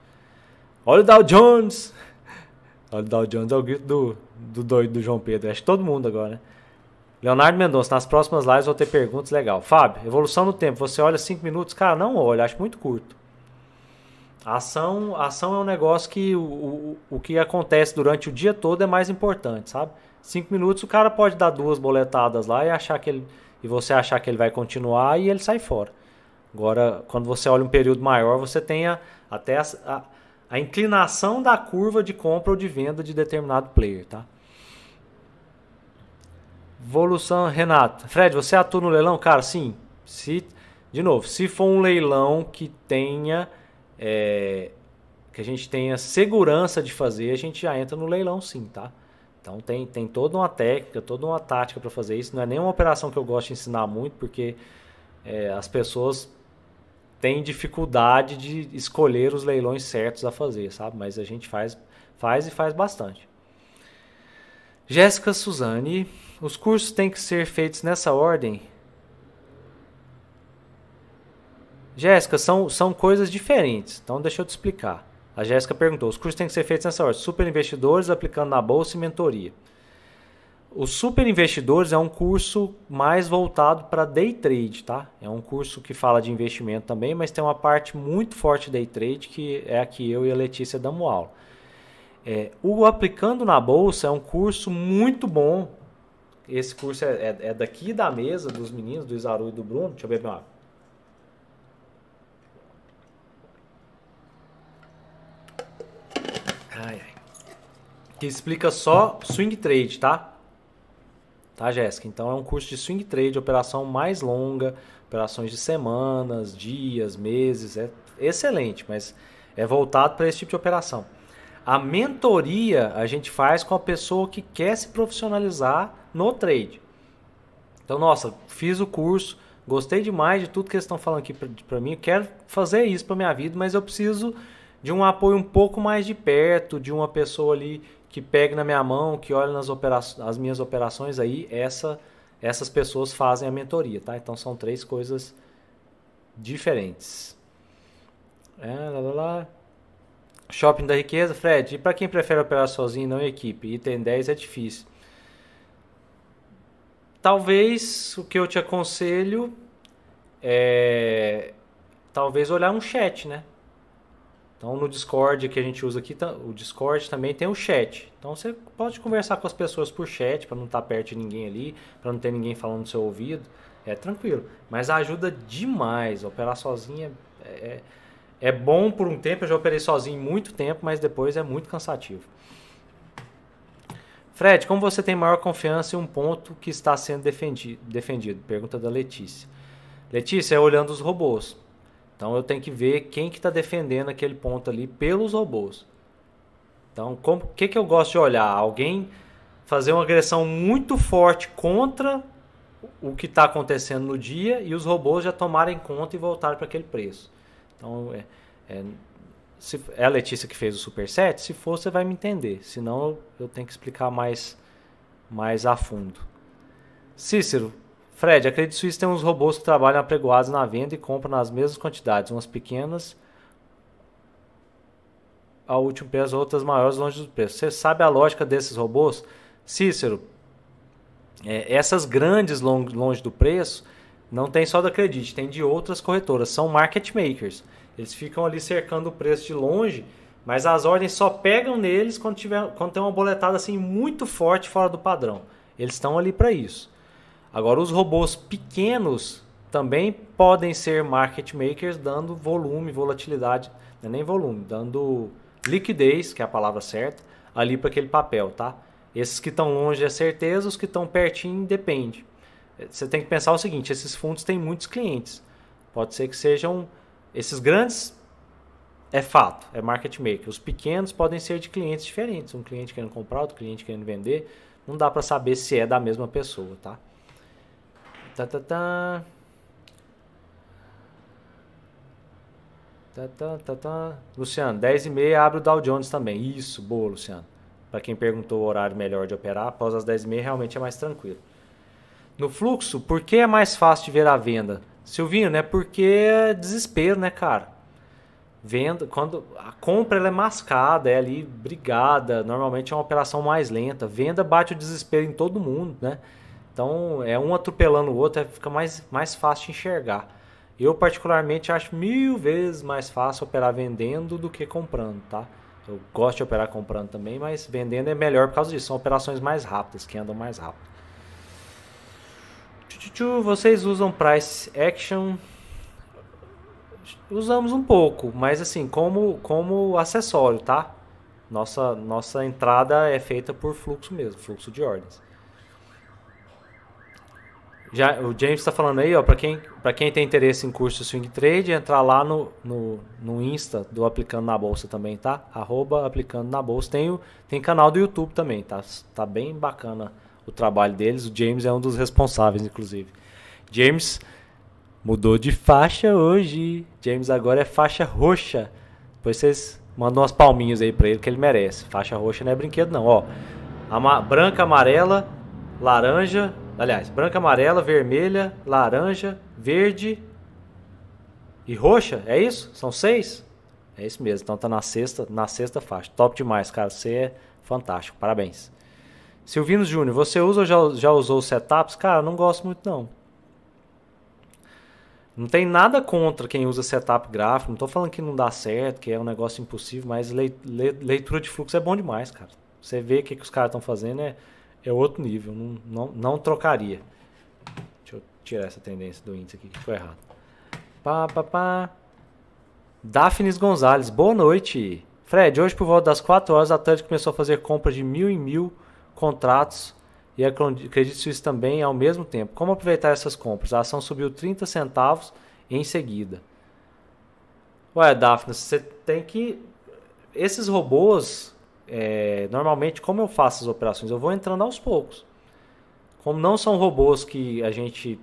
Olha o Dow Jones! Olha o Dow Jones, é o grito do, do doido do João Pedro. Acho que todo mundo agora, né? Leonardo Mendonça, nas próximas lives vou ter perguntas legal. Fábio, evolução no tempo. Você olha 5 minutos? Cara, não olha, acho muito curto. A ação, a ação é um negócio que o, o, o que acontece durante o dia todo é mais importante, sabe? 5 minutos o cara pode dar duas boletadas lá e achar que ele e você achar que ele vai continuar e ele sai fora. Agora, quando você olha um período maior, você tem a, até a, a, a, inclinação da curva de compra ou de venda de determinado player, tá? Evolução, Renato. Fred, você atua no leilão? Cara, sim. Se, de novo, se for um leilão que tenha... É, que a gente tenha segurança de fazer, a gente já entra no leilão sim, tá? Então tem, tem toda uma técnica, toda uma tática para fazer isso. Não é nenhuma operação que eu gosto de ensinar muito, porque é, as pessoas têm dificuldade de escolher os leilões certos a fazer, sabe? Mas a gente faz, faz e faz bastante. Jéssica Suzane, os cursos têm que ser feitos nessa ordem? Jéssica, são, são coisas diferentes, então deixa eu te explicar. A Jéssica perguntou: os cursos têm que ser feitos nessa ordem: super investidores aplicando na bolsa e mentoria. O Super Investidores é um curso mais voltado para day trade, tá? É um curso que fala de investimento também, mas tem uma parte muito forte day trade que é a que eu e a Letícia damos aula. É, o Aplicando na Bolsa é um curso muito bom. Esse curso é, é, é daqui da mesa dos meninos, do Isaru e do Bruno. Deixa eu beber uma água. Ai, ai. Que explica só swing trade, tá? Tá, Jéssica? Então é um curso de swing trade, operação mais longa, operações de semanas, dias, meses. É excelente, mas é voltado para esse tipo de operação. A mentoria a gente faz com a pessoa que quer se profissionalizar no trade. Então, nossa, fiz o curso, gostei demais de tudo que eles estão falando aqui para mim, quero fazer isso para minha vida, mas eu preciso de um apoio um pouco mais de perto, de uma pessoa ali que pegue na minha mão, que olhe nas as minhas operações aí, essa, essas pessoas fazem a mentoria, tá? Então são três coisas diferentes. É, lá, lá, lá. Shopping da riqueza, Fred, e para quem prefere operar sozinho não em equipe? Item 10 é difícil. Talvez o que eu te aconselho é talvez olhar um chat, né? Então no Discord que a gente usa aqui, tá, o Discord também tem o chat. Então você pode conversar com as pessoas por chat para não estar tá perto de ninguém ali, para não ter ninguém falando no seu ouvido. É tranquilo, mas ajuda demais. Operar sozinho é, é, é bom por um tempo. Eu já operei sozinho muito tempo, mas depois é muito cansativo. Fred, como você tem maior confiança em um ponto que está sendo defendido? defendido? Pergunta da Letícia. Letícia, é olhando os robôs. Então eu tenho que ver quem que está defendendo aquele ponto ali pelos robôs. Então, o que, que eu gosto de olhar? Alguém fazer uma agressão muito forte contra o que está acontecendo no dia e os robôs já tomarem conta e voltarem para aquele preço. Então, é, é, se é a Letícia que fez o superset, se for, você vai me entender. Senão, eu tenho que explicar mais, mais a fundo. Cícero, Fred, a Credit Suisse tem uns robôs que trabalham apregoados na venda e compram nas mesmas quantidades, umas pequenas ao último preço, outras maiores longe do preço. Você sabe a lógica desses robôs? Cícero, é, essas grandes longe, do preço não tem só da Credit, tem de outras corretoras, são market makers. Eles ficam ali cercando o preço de longe, mas as ordens só pegam neles quando, tiver, quando tem uma boletada assim muito forte fora do padrão. Eles estão ali para isso. Agora, os robôs pequenos também podem ser market makers, dando volume, volatilidade, não é nem volume, dando liquidez, que é a palavra certa, ali para aquele papel, tá? Esses que estão longe é certeza, os que estão pertinho depende. Você tem que pensar o seguinte: esses fundos têm muitos clientes. Pode ser que sejam esses grandes é fato, é market maker. Os pequenos podem ser de clientes diferentes, um cliente querendo comprar, outro cliente querendo vender. Não dá para saber se é da mesma pessoa, tá? Tá, tá, tá. Tá, tá, tá, tá. Luciano, 10 e meia abre o Dow Jones também. Isso, boa, Luciano. Para quem perguntou o horário melhor de operar, após as 10 e meia realmente é mais tranquilo. No fluxo, por que é mais fácil de ver a venda? Silvinho, né? Porque é desespero, né, cara? Venda, quando a compra ela é mascada, é ali brigada, normalmente é uma operação mais lenta. Venda bate o desespero em todo mundo, né? Então é um atropelando o outro, fica mais, mais fácil de enxergar. Eu, particularmente, acho mil vezes mais fácil operar vendendo do que comprando, tá? Eu gosto de operar comprando também, mas vendendo é melhor por causa disso. São operações mais rápidas, que andam mais rápido. Vocês usam price action? Usamos um pouco, mas assim, como, como acessório, tá? Nossa, nossa entrada é feita por fluxo mesmo, fluxo de ordens. Já, o James está falando aí, ó, para quem, quem tem interesse em curso Swing Trade, entrar lá no, no, no Insta do Aplicando na Bolsa também, tá? Arroba Aplicando na Bolsa. Tem, o, tem canal do YouTube também, tá? Tá bem bacana o trabalho deles. O James é um dos responsáveis, inclusive. James mudou de faixa hoje. James agora é faixa roxa. Depois vocês mandam umas palminhas aí para ele que ele merece. Faixa roxa não é brinquedo não, ó. Ama branca, amarela, laranja, Aliás, branca, amarela, vermelha, laranja, verde e roxa. É isso? São seis? É isso mesmo. Então tá na sexta, na sexta faixa. Top demais, cara. Você é fantástico. Parabéns. Silvino Júnior, você usa ou já, já usou setups? Cara, não gosto muito não. Não tem nada contra quem usa setup gráfico. Não estou falando que não dá certo, que é um negócio impossível, mas leitura de fluxo é bom demais, cara. Você vê o que, que os caras estão fazendo, é é outro nível. Não, não, não trocaria. Deixa eu tirar essa tendência do índice aqui que ficou errado. Pá, pá, pá. Daphnis Gonzalez, boa noite. Fred, hoje por volta das 4 horas a Target começou a fazer compra de mil em mil contratos e a Credit Suisse também ao mesmo tempo. Como aproveitar essas compras? A ação subiu 30 centavos em seguida. Ué, Daphne, você tem que. Esses robôs é, normalmente, como eu faço as operações? Eu vou entrando aos poucos. Como não são robôs que a gente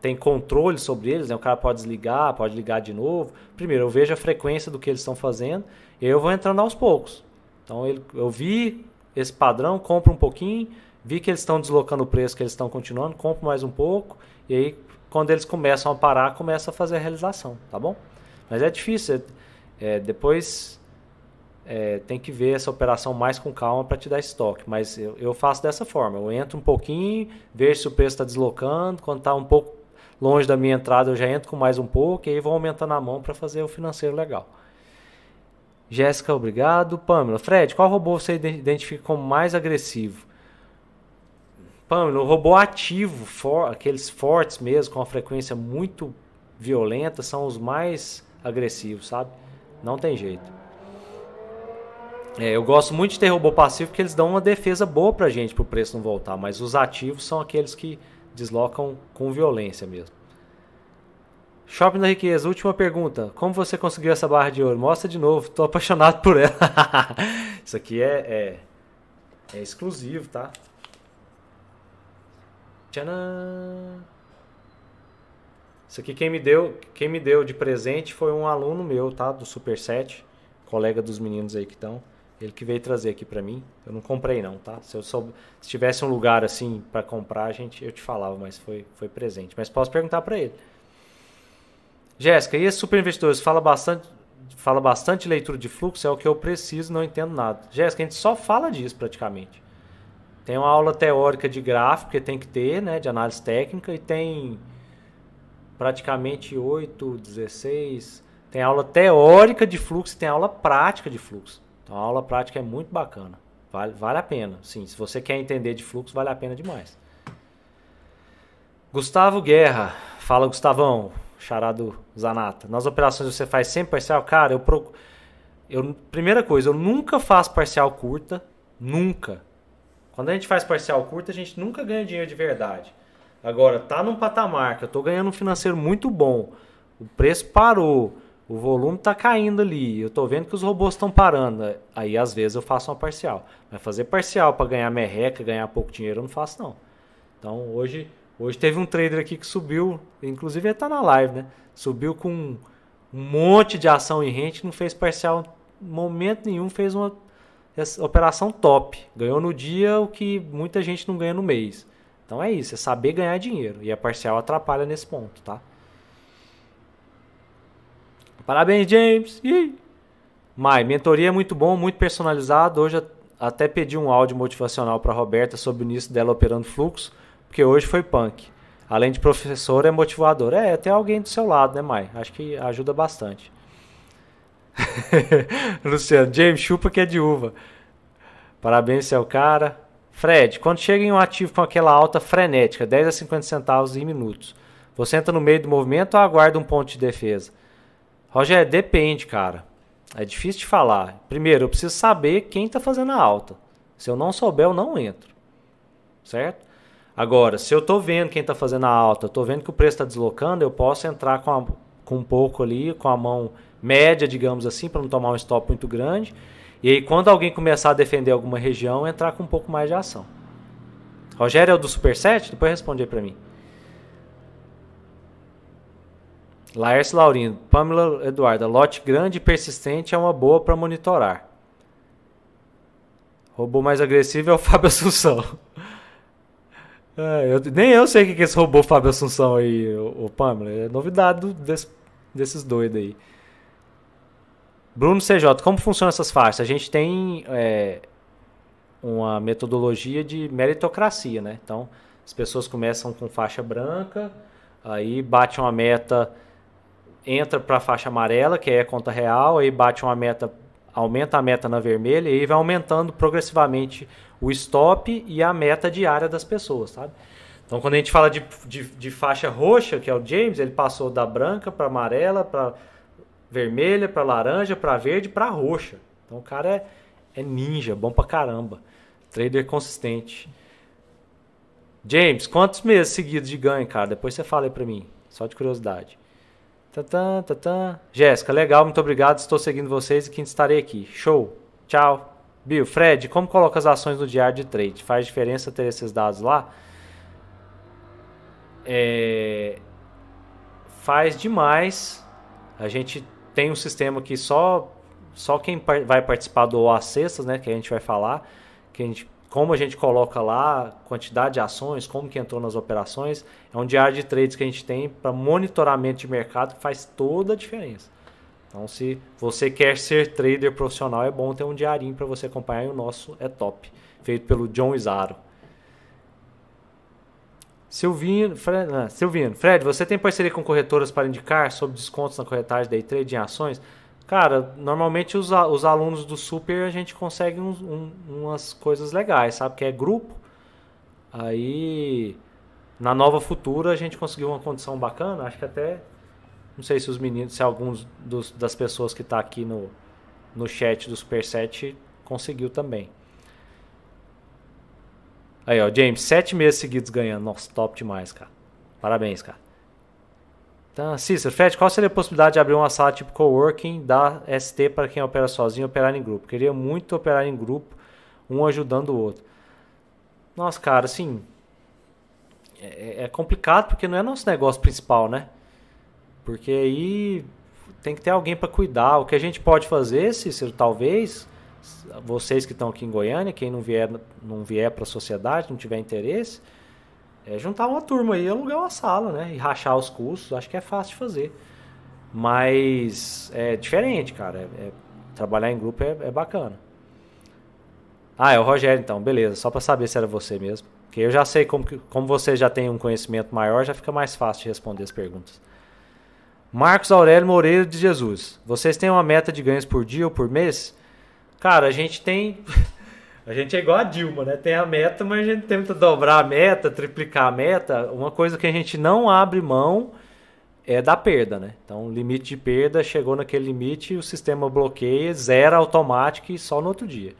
tem controle sobre eles, né? o cara pode desligar, pode ligar de novo. Primeiro, eu vejo a frequência do que eles estão fazendo e eu vou entrando aos poucos. Então, ele, eu vi esse padrão, compro um pouquinho, vi que eles estão deslocando o preço, que eles estão continuando, compro mais um pouco, e aí, quando eles começam a parar, começa a fazer a realização, tá bom? Mas é difícil, é, depois é, tem que ver essa operação mais com calma para te dar estoque. Mas eu, eu, faço dessa forma. Eu entro um pouquinho, vejo se o preço está deslocando. Quando está um pouco longe da minha entrada, eu já entro com mais um pouco e aí vou aumentando a mão para fazer o financeiro legal. Jéssica, obrigado. Pamela, Fred, qual robô você identifica como mais agressivo? Pamela, o robô ativo, for, aqueles fortes mesmo, com uma frequência muito violenta, são os mais agressivos, sabe? Não tem jeito. É, eu gosto muito de ter robô passivo porque eles dão uma defesa boa pra gente pro preço não voltar, mas os ativos são aqueles que deslocam com violência mesmo. Shopping da Riqueza, última pergunta. Como você conseguiu essa barra de ouro? Mostra de novo, tô apaixonado por ela. Isso aqui é, é, é exclusivo, tá? Tcharam! Isso aqui quem me deu, quem me deu de presente foi um aluno meu, tá? Do Super 7, colega dos meninos aí que estão. Ele que veio trazer aqui para mim. Eu não comprei não, tá? Se eu se tivesse um lugar assim para comprar, gente eu te falava, mas foi foi presente. Mas posso perguntar para ele. Jéssica, e esses super investidores fala bastante fala bastante leitura de fluxo, é o que eu preciso, não entendo nada. Jéssica, a gente só fala disso praticamente. Tem uma aula teórica de gráfico que tem que ter, né, de análise técnica e tem praticamente 8, 16, tem aula teórica de fluxo e tem aula prática de fluxo. Então a aula prática é muito bacana. Vale, vale a pena. Sim, se você quer entender de fluxo, vale a pena demais. Gustavo Guerra. Fala, Gustavão. Charado Zanata. Nas operações você faz sempre parcial? Cara, eu, pro... eu primeira coisa, eu nunca faço parcial curta. Nunca. Quando a gente faz parcial curta, a gente nunca ganha dinheiro de verdade. Agora, tá num patamar que eu tô ganhando um financeiro muito bom. O preço parou o volume está caindo ali, eu estou vendo que os robôs estão parando. Aí às vezes eu faço uma parcial. Mas fazer parcial para ganhar merreca, ganhar pouco dinheiro, eu não faço não. Então hoje, hoje teve um trader aqui que subiu, inclusive ele está na live, né? Subiu com um monte de ação em rente, não fez parcial momento nenhum, fez uma operação top. Ganhou no dia o que muita gente não ganha no mês. Então é isso, é saber ganhar dinheiro. E a parcial atrapalha nesse ponto, tá? Parabéns, James. Mai, mentoria é muito bom, muito personalizado. Hoje até pedi um áudio motivacional para Roberta sobre o início dela operando fluxo, porque hoje foi punk. Além de professor, é motivador. É, tem alguém do seu lado, né, Mai? Acho que ajuda bastante. Luciano, James, chupa que é de uva. Parabéns, seu cara. Fred, quando chega em um ativo com aquela alta frenética, 10 a 50 centavos em minutos, você entra no meio do movimento ou aguarda um ponto de defesa? Rogério, depende, cara. É difícil de falar. Primeiro, eu preciso saber quem está fazendo a alta. Se eu não souber, eu não entro. Certo? Agora, se eu estou vendo quem está fazendo a alta, estou vendo que o preço está deslocando, eu posso entrar com, a, com um pouco ali, com a mão média, digamos assim, para não tomar um stop muito grande. E aí, quando alguém começar a defender alguma região, entrar com um pouco mais de ação. Rogério é o do Superset? Depois responde aí para mim. Laércio Laurindo, Pamela Eduarda, lote grande e persistente é uma boa para monitorar. Robô mais agressivo é o Fábio Assunção. É, eu, nem eu sei o que é esse robô Fábio Assunção aí, o, o Pamela. É novidade desse, desses doidos aí. Bruno CJ, como funcionam essas faixas? A gente tem é, uma metodologia de meritocracia, né? Então, as pessoas começam com faixa branca, aí bate uma meta entra para a faixa amarela, que é a conta real, aí bate uma meta, aumenta a meta na vermelha e vai aumentando progressivamente o stop e a meta diária das pessoas, sabe? Então, quando a gente fala de, de, de faixa roxa, que é o James, ele passou da branca para amarela, para vermelha, para laranja, para verde, para roxa. Então, o cara é, é ninja, bom pra caramba. Trader consistente. James, quantos meses seguidos de ganho, cara? Depois você fala aí pra mim, só de curiosidade. Tatã, tatã. Jéssica, legal, muito obrigado. Estou seguindo vocês e quem estarei aqui. Show. Tchau. Bill, Fred, como coloca as ações no diário de trade? Faz diferença ter esses dados lá? É... Faz demais. A gente tem um sistema que só só quem vai participar do OA Cestas, né, que a gente vai falar, que a gente como a gente coloca lá, quantidade de ações, como que entrou nas operações. É um diário de trades que a gente tem para monitoramento de mercado que faz toda a diferença. Então, se você quer ser trader profissional, é bom ter um diarinho para você acompanhar e o nosso é top, feito pelo John Isaro. Silvino, Fred, Silvino, Fred, você tem parceria com corretoras para indicar sobre descontos na corretagem day trade em ações? Cara, normalmente os, os alunos do Super a gente consegue uns, um, umas coisas legais, sabe? Que é grupo. Aí na Nova Futura a gente conseguiu uma condição bacana. Acho que até. Não sei se os meninos, se alguns dos, das pessoas que tá aqui no, no chat do Super 7 conseguiu também. Aí, ó, James, sete meses seguidos ganhando. Nossa, top demais, cara. Parabéns, cara. Então, Cícero, Fred, qual seria a possibilidade de abrir uma sala tipo coworking da ST para quem opera sozinho operar em grupo? Queria muito operar em grupo, um ajudando o outro. Nossa, cara, assim. É, é complicado porque não é nosso negócio principal, né? Porque aí tem que ter alguém para cuidar. O que a gente pode fazer, Cícero, talvez, vocês que estão aqui em Goiânia, quem não vier, não vier para a sociedade, não tiver interesse, é juntar uma turma aí, alugar uma sala, né? E rachar os custos, acho que é fácil de fazer. Mas é diferente, cara. É, é, trabalhar em grupo é, é, bacana. Ah, é o Rogério então, beleza. Só para saber se era você mesmo. Porque eu já sei como, como você já tem um conhecimento maior, já fica mais fácil de responder as perguntas. Marcos Aurélio Moreira de Jesus. Vocês têm uma meta de ganhos por dia ou por mês? Cara, a gente tem. A gente é igual a Dilma, né? Tem a meta, mas a gente tenta dobrar a meta, triplicar a meta. Uma coisa que a gente não abre mão é da perda, né? Então, limite de perda chegou naquele limite, o sistema bloqueia, zera automático e só no outro dia.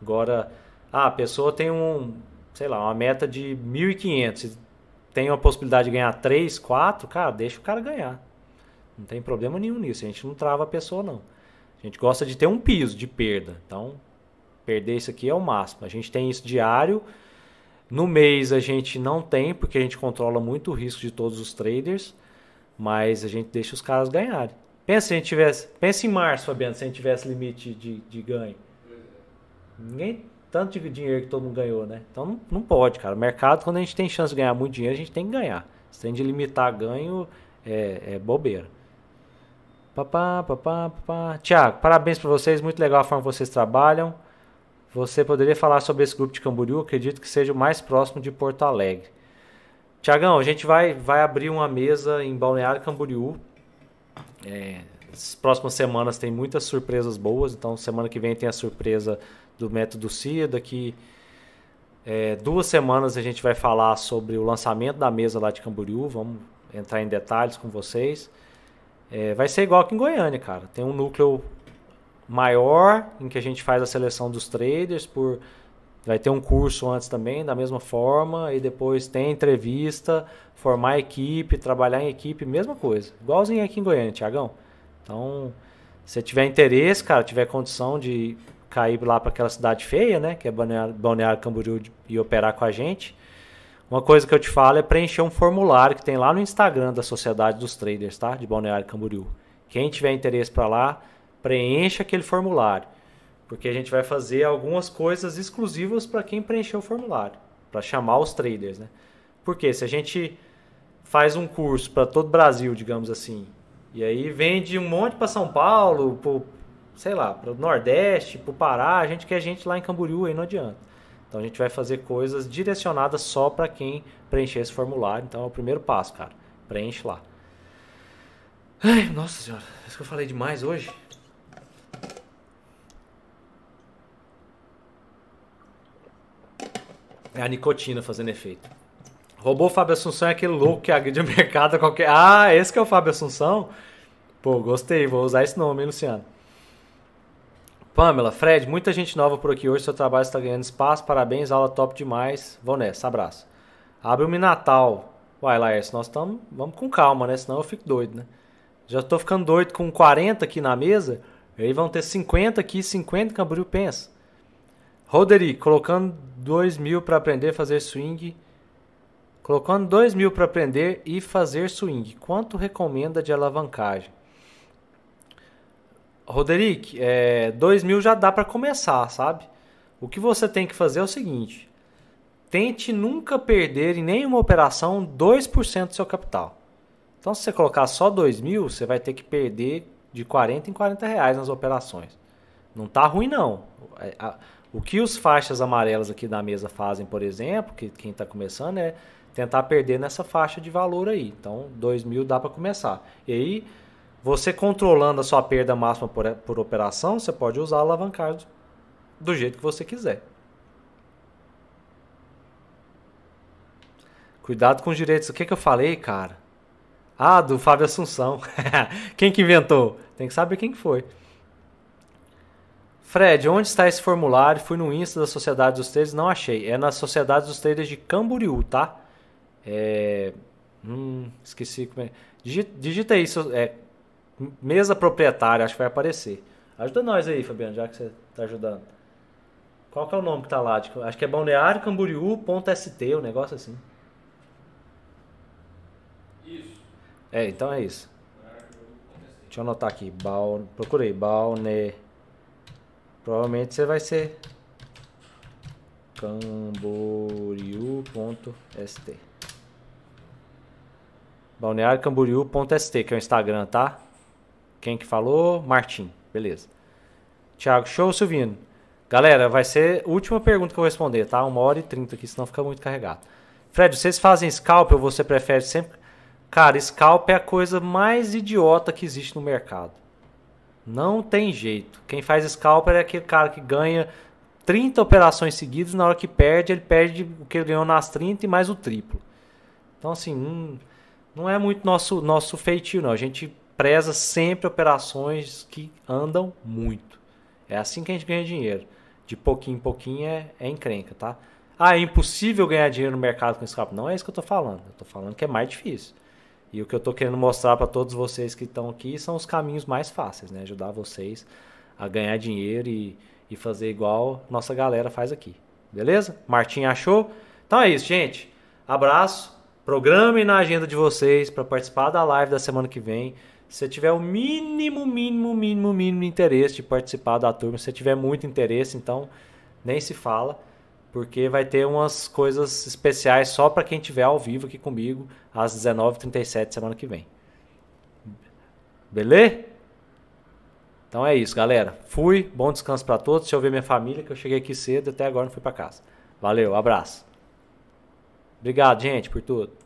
Agora, ah, a pessoa tem um, sei lá, uma meta de 1.500, tem uma possibilidade de ganhar 3, 4, cara, deixa o cara ganhar. Não tem problema nenhum nisso, a gente não trava a pessoa não. A gente gosta de ter um piso de perda. Então, perder isso aqui é o máximo. A gente tem isso diário. No mês a gente não tem, porque a gente controla muito o risco de todos os traders, mas a gente deixa os caras ganharem. Pensa se a gente tivesse. Pensa em março, Fabiano, se a gente tivesse limite de, de ganho. Ninguém. Tanto de dinheiro que todo mundo ganhou, né? Então não, não pode, cara. O mercado, quando a gente tem chance de ganhar muito dinheiro, a gente tem que ganhar. Se tem de limitar ganho, é, é bobeira. Papá, papá, papá. Tiago, parabéns para vocês, muito legal a forma que vocês trabalham. Você poderia falar sobre esse grupo de Camboriú? Acredito que seja o mais próximo de Porto Alegre. Tiagão, a gente vai, vai abrir uma mesa em Balneário Camboriú. É, as próximas semanas tem muitas surpresas boas, então semana que vem tem a surpresa do método CIA. Daqui é, duas semanas a gente vai falar sobre o lançamento da mesa lá de Camboriú. Vamos entrar em detalhes com vocês. É, vai ser igual aqui em Goiânia, cara. Tem um núcleo maior em que a gente faz a seleção dos traders por vai ter um curso antes também da mesma forma e depois tem entrevista, formar equipe, trabalhar em equipe, mesma coisa. Igualzinho aqui em Goiânia, Tiagão. Então, se tiver interesse, cara, tiver condição de cair lá para aquela cidade feia, né, que é Balneário, Balneário Camboriú e operar com a gente, uma coisa que eu te falo é preencher um formulário que tem lá no Instagram da Sociedade dos Traders, tá? De Balneário Camboriú. Quem tiver interesse para lá, preencha aquele formulário, porque a gente vai fazer algumas coisas exclusivas para quem preencheu o formulário, para chamar os traders, né? Porque se a gente faz um curso para todo o Brasil, digamos assim, e aí vende um monte para São Paulo, pro, sei lá, para o Nordeste, para o Pará, a gente quer gente lá em Camboriú, aí não adianta. Então a gente vai fazer coisas direcionadas só para quem preencher esse formulário. Então é o primeiro passo, cara. Preenche lá. Ai, nossa senhora, isso que eu falei demais hoje. É a nicotina fazendo efeito. Robô Fábio Assunção é aquele louco que agride o mercado a qualquer. Ah, esse que é o Fábio Assunção? Pô, gostei, vou usar esse nome, hein, Luciano? Pamela, Fred, muita gente nova por aqui hoje. Seu trabalho está ganhando espaço. Parabéns, aula top demais. Vou nessa, abraço. Abre o Minatal. Uai, Laércio, nós estamos. Vamos com calma, né? Senão eu fico doido, né? Já estou ficando doido com 40 aqui na mesa. Aí vão ter 50 aqui, 50 Camboriú, pensa. Roderick, colocando 2 mil para aprender a fazer swing. Colocando 2 mil para aprender e fazer swing. Quanto recomenda de alavancagem? Roderick, é, 2 mil já dá para começar, sabe? O que você tem que fazer é o seguinte: tente nunca perder em nenhuma operação 2% do seu capital. Então, se você colocar só 2 mil, você vai ter que perder de 40 em 40 reais nas operações. Não tá ruim, não. O que os faixas amarelas aqui da mesa fazem, por exemplo, que quem está começando, é tentar perder nessa faixa de valor aí. Então, 2 mil dá para começar. E aí, você controlando a sua perda máxima por, por operação, você pode usar a alavancagem do jeito que você quiser. Cuidado com os direitos. O que, que eu falei, cara? Ah, do Fábio Assunção. quem que inventou? Tem que saber quem foi. Fred, onde está esse formulário? Fui no Insta da Sociedade dos Traders, não achei. É na Sociedade dos Traders de Camboriú, tá? É... Hum, esqueci como é. Digita, digita isso, é Mesa proprietária, acho que vai aparecer. Ajuda nós aí, Fabiano, já que você está ajudando. Qual que é o nome que tá lá? Acho que é balneário camboriú.st, um negócio assim. Isso. É, então é isso. Deixa eu anotar aqui. Bal... Procurei. Balne... Provavelmente você vai ser camboriú.st balneariocamboriú.st, que é o Instagram, tá? Quem que falou? Martim. Beleza. Thiago, show, Silvino. Galera, vai ser a última pergunta que eu vou responder, tá? Uma hora e trinta aqui, senão fica muito carregado. Fred, vocês fazem scalp ou você prefere sempre? Cara, scalp é a coisa mais idiota que existe no mercado. Não tem jeito. Quem faz scalper é aquele cara que ganha 30 operações seguidas, na hora que perde, ele perde o que ele ganhou nas 30 e mais o triplo. Então, assim, não, não é muito nosso, nosso feitio, não. A gente preza sempre operações que andam muito. É assim que a gente ganha dinheiro. De pouquinho em pouquinho é, é encrenca, tá? Ah, é impossível ganhar dinheiro no mercado com scalp. Não é isso que eu estou falando. Eu estou falando que é mais difícil. E o que eu estou querendo mostrar para todos vocês que estão aqui são os caminhos mais fáceis, né? Ajudar vocês a ganhar dinheiro e, e fazer igual nossa galera faz aqui. Beleza? Martim achou? Então é isso, gente. Abraço. Programe na agenda de vocês para participar da live da semana que vem. Se você tiver o mínimo, mínimo, mínimo, mínimo interesse de participar da turma, se você tiver muito interesse, então nem se fala porque vai ter umas coisas especiais só para quem estiver ao vivo aqui comigo às 19h37 semana que vem. Beleza? Então é isso, galera. Fui, bom descanso para todos. Deixa eu ver minha família, que eu cheguei aqui cedo até agora não fui para casa. Valeu, abraço. Obrigado, gente, por tudo.